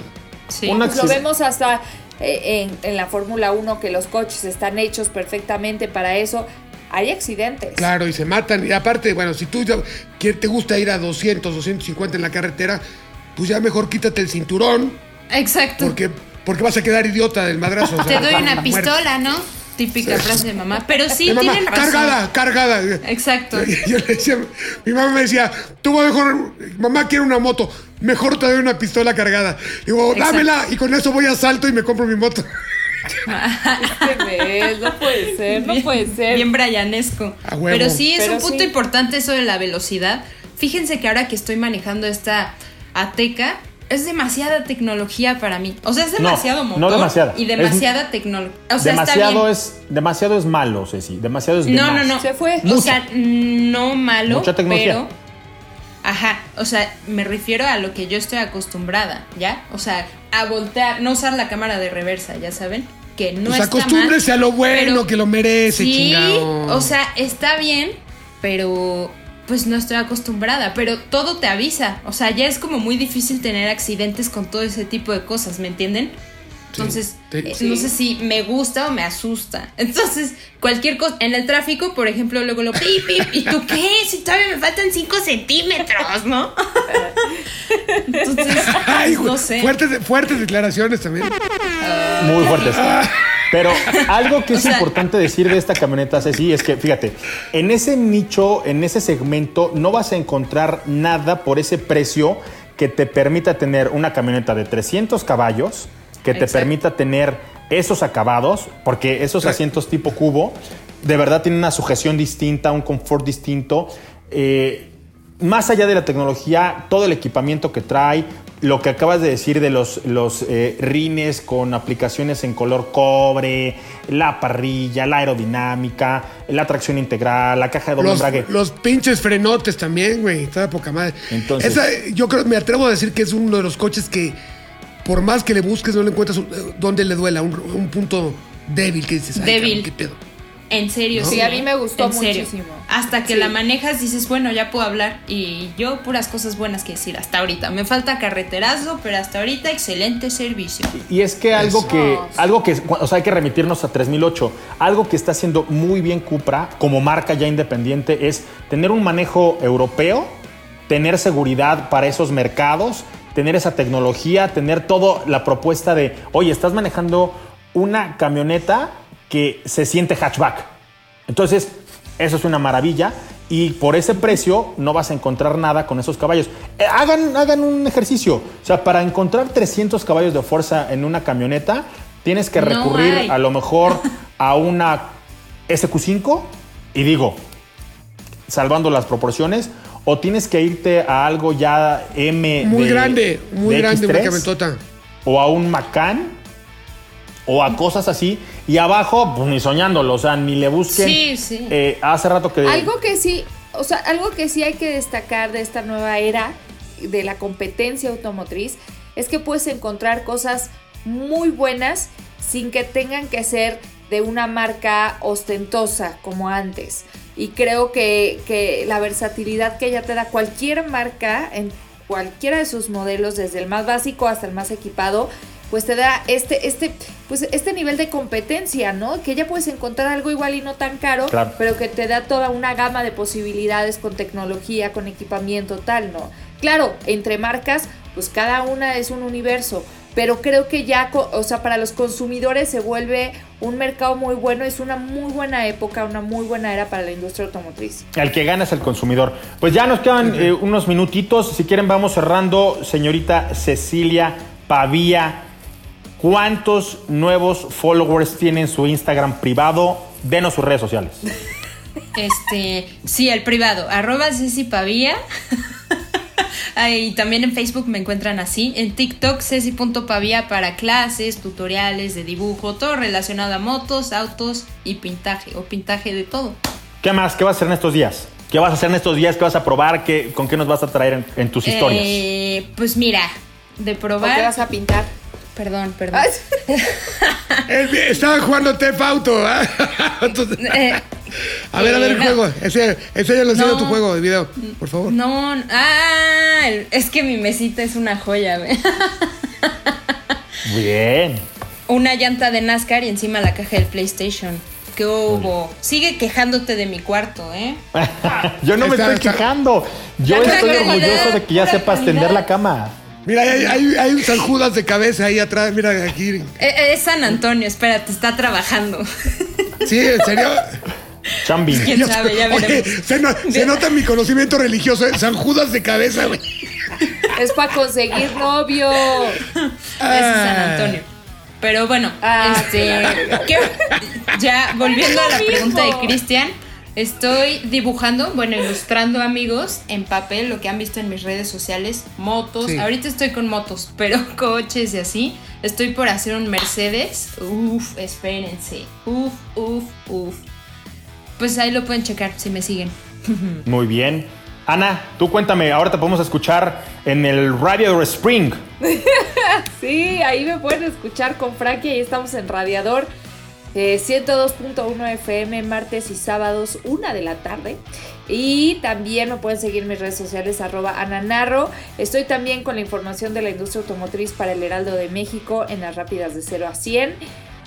Sí. Un Pues lo vemos hasta eh, en, en la Fórmula 1 que los coches están hechos perfectamente para eso. Hay accidentes. Claro, y se matan. Y aparte, bueno, si tú ya te gusta ir a 200, 250 en la carretera, pues ya mejor quítate el cinturón, Exacto. porque, porque vas a quedar idiota del madrazo. o Te sea, doy una pistola, ¿no? Típica frase de mamá. Pero sí, mamá, tienen razón. cargada, cargada. Exacto. Yo le decía, mi mamá me decía, tú mejor, mamá quiere una moto, mejor te doy una pistola cargada. Digo, Exacto. dámela y con eso voy a salto y me compro mi moto. Este no puede ser, no puede ser. Bien huevo. Pero sí es Pero un punto sí. importante eso de la velocidad. Fíjense que ahora que estoy manejando esta Ateca, es demasiada tecnología para mí. O sea, es No, demasiado no motor demasiada. y demasiada tecnología. O sea, demasiado está bien. es demasiado es malo, Ceci. Demasiado es No, no, no. Se fue. O sea, no malo, Mucha tecnología. pero ajá, o sea, me refiero a lo que yo estoy acostumbrada, ¿ya? O sea, a voltear, no usar la cámara de reversa, ya saben, que no Pues está mal. acostúmbrese a lo bueno, pero- que lo merece, Sí, chingado. o sea, está bien, pero pues no estoy acostumbrada, pero todo te avisa, o sea, ya es como muy difícil tener accidentes con todo ese tipo de cosas, ¿me entienden? Entonces, te- eh, Sí. no sé si me gusta o me asusta. Entonces, cualquier cosa, en el tráfico, por ejemplo, luego lo pip, pip, ¿y tú qué? Si todavía me faltan 5 centímetros, ¿no? Entonces, Ay, no sé. fuertes, fuertes declaraciones también. Muy fuertes. Pero algo que es O sea- importante decir de esta camioneta, Ceci, es que, fíjate, en ese nicho, en ese segmento, no vas a encontrar nada por ese precio que te permita tener una camioneta de 300 caballos, que te Exacto. permita tener esos acabados, porque esos asientos tipo cubo, de verdad tienen una sujeción distinta, un confort distinto. Eh, más allá de la tecnología, todo el equipamiento que trae, lo que acabas de decir de los, los eh, rines con aplicaciones en color cobre, la parrilla, la aerodinámica, la tracción integral, la caja de doble Los, embrague. los pinches frenotes también, güey. Está de poca madre. Entonces- Esa, yo creo, me atrevo a decir que es uno de los coches que, por más que le busques, no le encuentras un- eh, dónde le duela, un, un punto débil que dices, ay, Débil. cabrón, qué pedo. En serio, ¿No? sí. Sí, a mí me gustó En serio. muchísimo. Hasta que Sí. la manejas dices, bueno, ya puedo hablar. Y yo puras cosas buenas que decir hasta ahorita. Me falta carreterazo, pero hasta ahorita excelente servicio. Y es que algo Eso. que, algo que, o sea, hay que remitirnos a 3008. Algo que está haciendo muy bien Cupra como marca ya independiente es tener un manejo europeo, tener seguridad para esos mercados, tener esa tecnología, tener toda la propuesta de, oye, estás manejando una camioneta que se siente hatchback. Entonces, eso es una maravilla. Y por ese precio no vas a encontrar nada con esos caballos. Eh, hagan, hagan un ejercicio. O sea, para encontrar 300 caballos de fuerza en una camioneta, tienes que No recurrir hay. a lo mejor a una SQ5. Y digo, salvando las proporciones, o tienes que irte a algo ya M. Muy de- grande, muy de grande, una X3, camionetota. o a un Macan o a cosas así y abajo pues ni soñándolo, o sea, ni le busquen. Sí, sí. Eh, hace rato que Algo que sí, o sea, algo que sí hay que destacar de esta nueva era de la competencia automotriz es que puedes encontrar cosas muy buenas sin que tengan que ser de una marca ostentosa como antes. Y creo que, que la versatilidad que ella te da cualquier marca en cualquiera de sus modelos, desde el más básico hasta el más equipado, pues te da este, este, pues este nivel de competencia, ¿no? Que ya puedes encontrar algo igual y no tan caro, Claro. pero que te da toda una gama de posibilidades con tecnología, con equipamiento, tal, ¿no? Claro, entre marcas, pues cada una es un universo, pero creo que ya, o sea, para los consumidores se vuelve un mercado muy bueno, es una muy buena época, una muy buena era para la industria automotriz. el que gana es el consumidor. Pues ya nos quedan eh, unos minutitos. Si quieren, vamos cerrando. Señorita Cecilia Pavía, ¿cuántos nuevos followers tiene en su Instagram privado? Denos sus redes sociales. Este, sí, el privado, arroba Ceci Pavía. Y también en Facebook me encuentran así. En TikTok, Ceci.pavía para clases, tutoriales de dibujo, todo relacionado a motos, autos y pintaje, o pintaje de todo. ¿Qué más? ¿Qué vas a hacer en estos días? ¿Qué vas a hacer en estos días? ¿Qué vas a probar? ¿Qué, ¿Con qué nos vas a traer en, en tus historias? Eh, pues mira, de ¿O probar. qué vas a pintar? Perdón, perdón. Ay, Él estaba jugando Tef Auto. ¿ah? Entonces, Eh, a ver, a ver el no. juego. Ese, enséñalo, enséñalo No. tu juego de video, por favor. No, ah, es que mi mesita es una joya, güey. Bien. Una llanta de NASCAR y encima la caja del PlayStation. ¿Qué hubo? Sigue quejándote de mi cuarto, ¿eh? Yo no me Está- estoy está- quejando. Yo La estoy calidad, orgulloso de que ya sepas calidad. tender la cama. Mira, hay, hay, hay un San Judas de cabeza ahí atrás. Mira, aquí. Eh, eh, Es San Antonio, espérate, está trabajando. Sí, en serio. Chambin. ¿Quién sabe? Ya Oye, veremos. se, no- se nota mi conocimiento religioso. ¿eh? San Judas de cabeza, güey. es para conseguir novio. Es San Antonio. Pero bueno, Ah, este, ¿qué- ya volviendo a la pregunta de Cristian, estoy dibujando, bueno, ilustrando amigos en papel, lo que han visto en mis redes sociales, motos. Sí. Ahorita estoy con motos, pero coches y así. Estoy por hacer un Mercedes. Uf, espérense. Uf, uf, uf. Pues ahí lo pueden checar si me siguen. Muy bien. Ana, tú cuéntame, ahora te podemos escuchar en el Radio Spring. Sí, ahí me pueden escuchar con Frankie, ahí estamos en Radiador. Eh, 102.1 FM, martes y sábados, una de la tarde. Y también me pueden seguir en mis redes sociales, arroba ananarro. Estoy también con la información de la industria automotriz para el Heraldo de México en las rápidas de 0 a 100.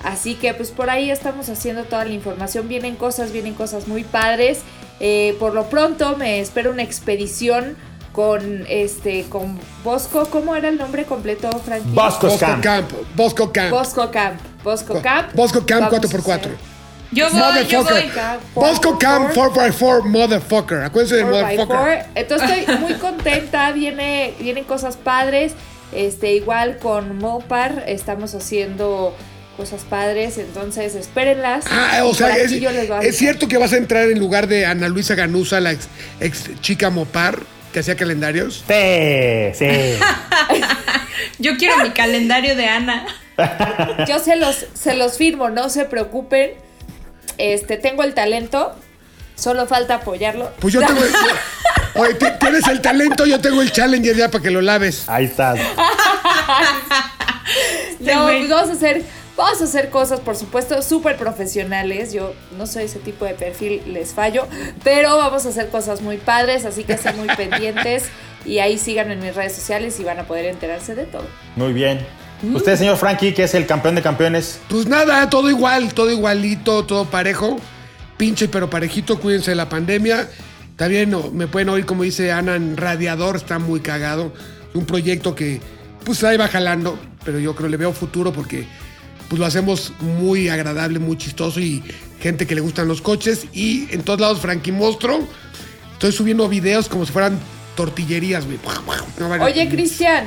Así que pues por ahí estamos haciendo toda la información. Vienen cosas, vienen cosas muy padres. Eh, por lo pronto me espero una expedición con este con Bosco. ¿Cómo era el nombre completo, Frankie? Bosco Bosco Camp. Camp. Bosco Camp. Bosco Camp. Bosco Camp. Bosco Camp Vamos a 4x4. hacer Yo voy, yo voy. Motherfucker. Bosco Camp 4x4, motherfucker. Acuérdense de 4x4. motherfucker. Entonces estoy muy contenta. Viene, vienen cosas padres. Este, igual con Mopar estamos haciendo cosas padres. Entonces espérenlas. Ah, o sea, es, cierto que vas a entrar en lugar de Ana Luisa Ganusa, la ex, ex chica Mopar, que hacía calendarios. Sí, sí. Yo quiero mi calendario de Ana. Yo se los, se los firmo, no se preocupen. Este, tengo el talento. Solo falta apoyarlo. Pues yo tengo. Oye, ti- tienes el talento, yo tengo el challenger ya para que lo laves. Ahí estás. No, pues vamos a hacer, vamos a hacer cosas, por supuesto, súper profesionales. Yo no soy ese tipo de perfil, les fallo, pero vamos a hacer cosas muy padres, así que estén muy pendientes y ahí síganme en mis redes sociales y van a poder enterarse de todo. Muy bien. Usted, señor Frankie, que es el campeón de campeones. Pues nada, todo igual, todo igualito, todo parejo. Pinche pero parejito, cuídense de la pandemia. También no, me pueden oír, como dice Ana, en Radiador, está muy cagado. Un proyecto que pues ahí va jalando, pero yo creo le veo futuro porque pues lo hacemos muy agradable, muy chistoso y gente que le gustan los coches. Y en todos lados, Frankie Monstro, estoy subiendo videos como si fueran tortillerías, güey. No, vale. Oye, Cristian,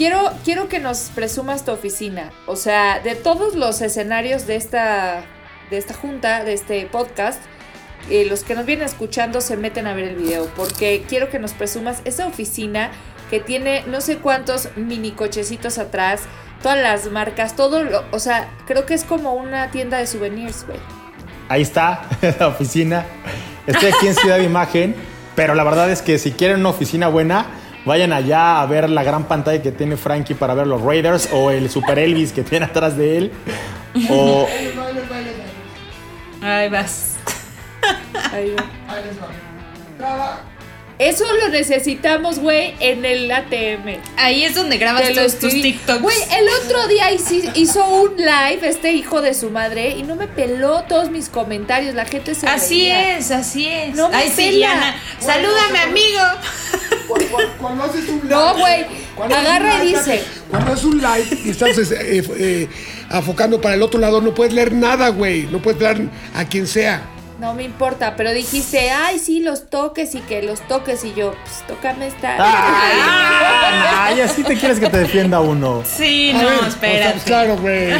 quiero, quiero que nos presumas tu oficina. O sea, de todos los escenarios de esta, de esta junta, de este podcast, eh, los que nos vienen escuchando se meten a ver el video. Porque quiero que nos presumas esa oficina que tiene no sé cuántos mini cochecitos atrás, todas las marcas, todo lo. O sea, creo que es como una tienda de souvenirs, güey. Ahí está la oficina. Estoy aquí en Ciudad de Imagen, pero la verdad es que si quieren una oficina buena, vayan allá a ver la gran pantalla que tiene Frankie para ver los Raiders o el Super Elvis que tiene atrás de él. O Ahí vas. Ahí va. Eso lo necesitamos, güey, en el ATM. Ahí es donde grabas Te lo todos tus. TikToks. Güey, el otro día hizo un live este hijo de su madre y no me peló todos mis comentarios. La gente se Así reía. es, así es. No me Ay, sí, pela. Salúdame, amigo. Cuando haces un No, güey. Agarra y dice. Cuando es un live y estás eh, eh, afocando para el otro lado, no puedes leer nada, güey. No puedes leer a quien sea. No me importa, pero dijiste, ay, sí, los toques y que los toques. Y yo, pues tócame esta. Ay, ay, así te quieres que te defienda uno. Sí, A no, ver, o sea, espérate. pues, claro, güey.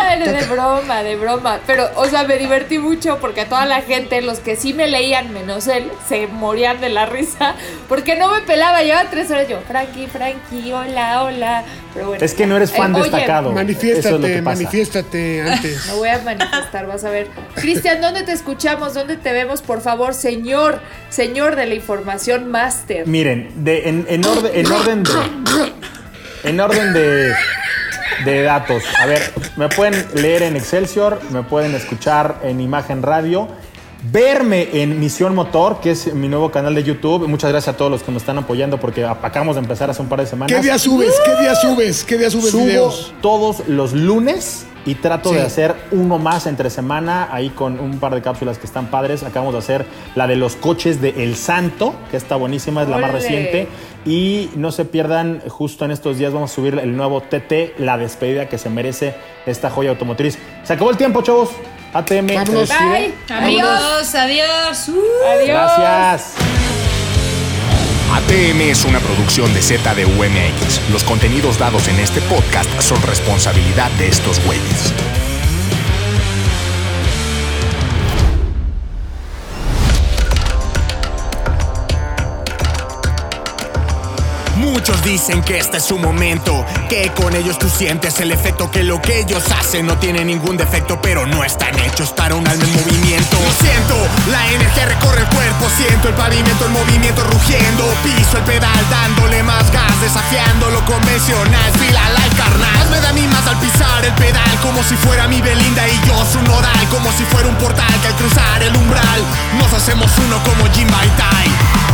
Ay, de broma, de broma. Pero, o sea, me divertí mucho porque toda la gente, los que sí me leían, menos él, se morían de la risa porque no me pelaba. Llevaba tres horas yo, Frankie, Frankie, hola, hola. Pero bueno. Es que no eres fan Eh, oye, destacado. Eso es lo Manifiéstate, manifiéstate antes. Me voy a manifestar, vas a ver. Cristian, ¿dónde te escuchamos? ¿Dónde te vemos? Por favor, señor, señor de la información máster. Miren, de, en, en orden, en orden de. En orden de, de datos. A ver, me pueden leer en Excelsior, me pueden escuchar en Imagen Radio, verme en Misión Motor, que es mi nuevo canal de YouTube. Muchas gracias a todos los que me están apoyando porque acabamos de empezar hace un par de semanas. ¿Qué día subes? ¿Qué día subes? ¿Qué día subes Subo videos? todos los lunes y trato Sí. de hacer uno más entre semana, ahí con un par de cápsulas que están padres. Acabamos de hacer la de los coches de El Santo, que está buenísima, es la más reciente. Y no se pierdan, justo en estos días vamos a subir el nuevo TT, la despedida que se merece esta joya automotriz. Se acabó el tiempo, chavos. ATM. despide. Bye. Amigos, adiós. Uh. Adiós. Gracias. ATM es una producción de ZDUMX. Los contenidos dados en este podcast son responsabilidad de estos güeyes. Muchos dicen que este es su momento, que con ellos tú sientes el efecto, que lo que ellos hacen no tiene ningún defecto, pero no están hechos para un alma en movimiento. Siento la energía recorre el cuerpo, siento el pavimento en movimiento rugiendo, piso el pedal dándole más gas, desafiando lo convencional, fila la carnal. Me da mí más al pisar el pedal, como si fuera mi Belinda y yo su nodal, como si fuera un portal que al cruzar el umbral nos hacemos uno como Jim Tai.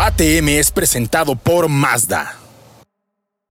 ATM es presentado por Mazda.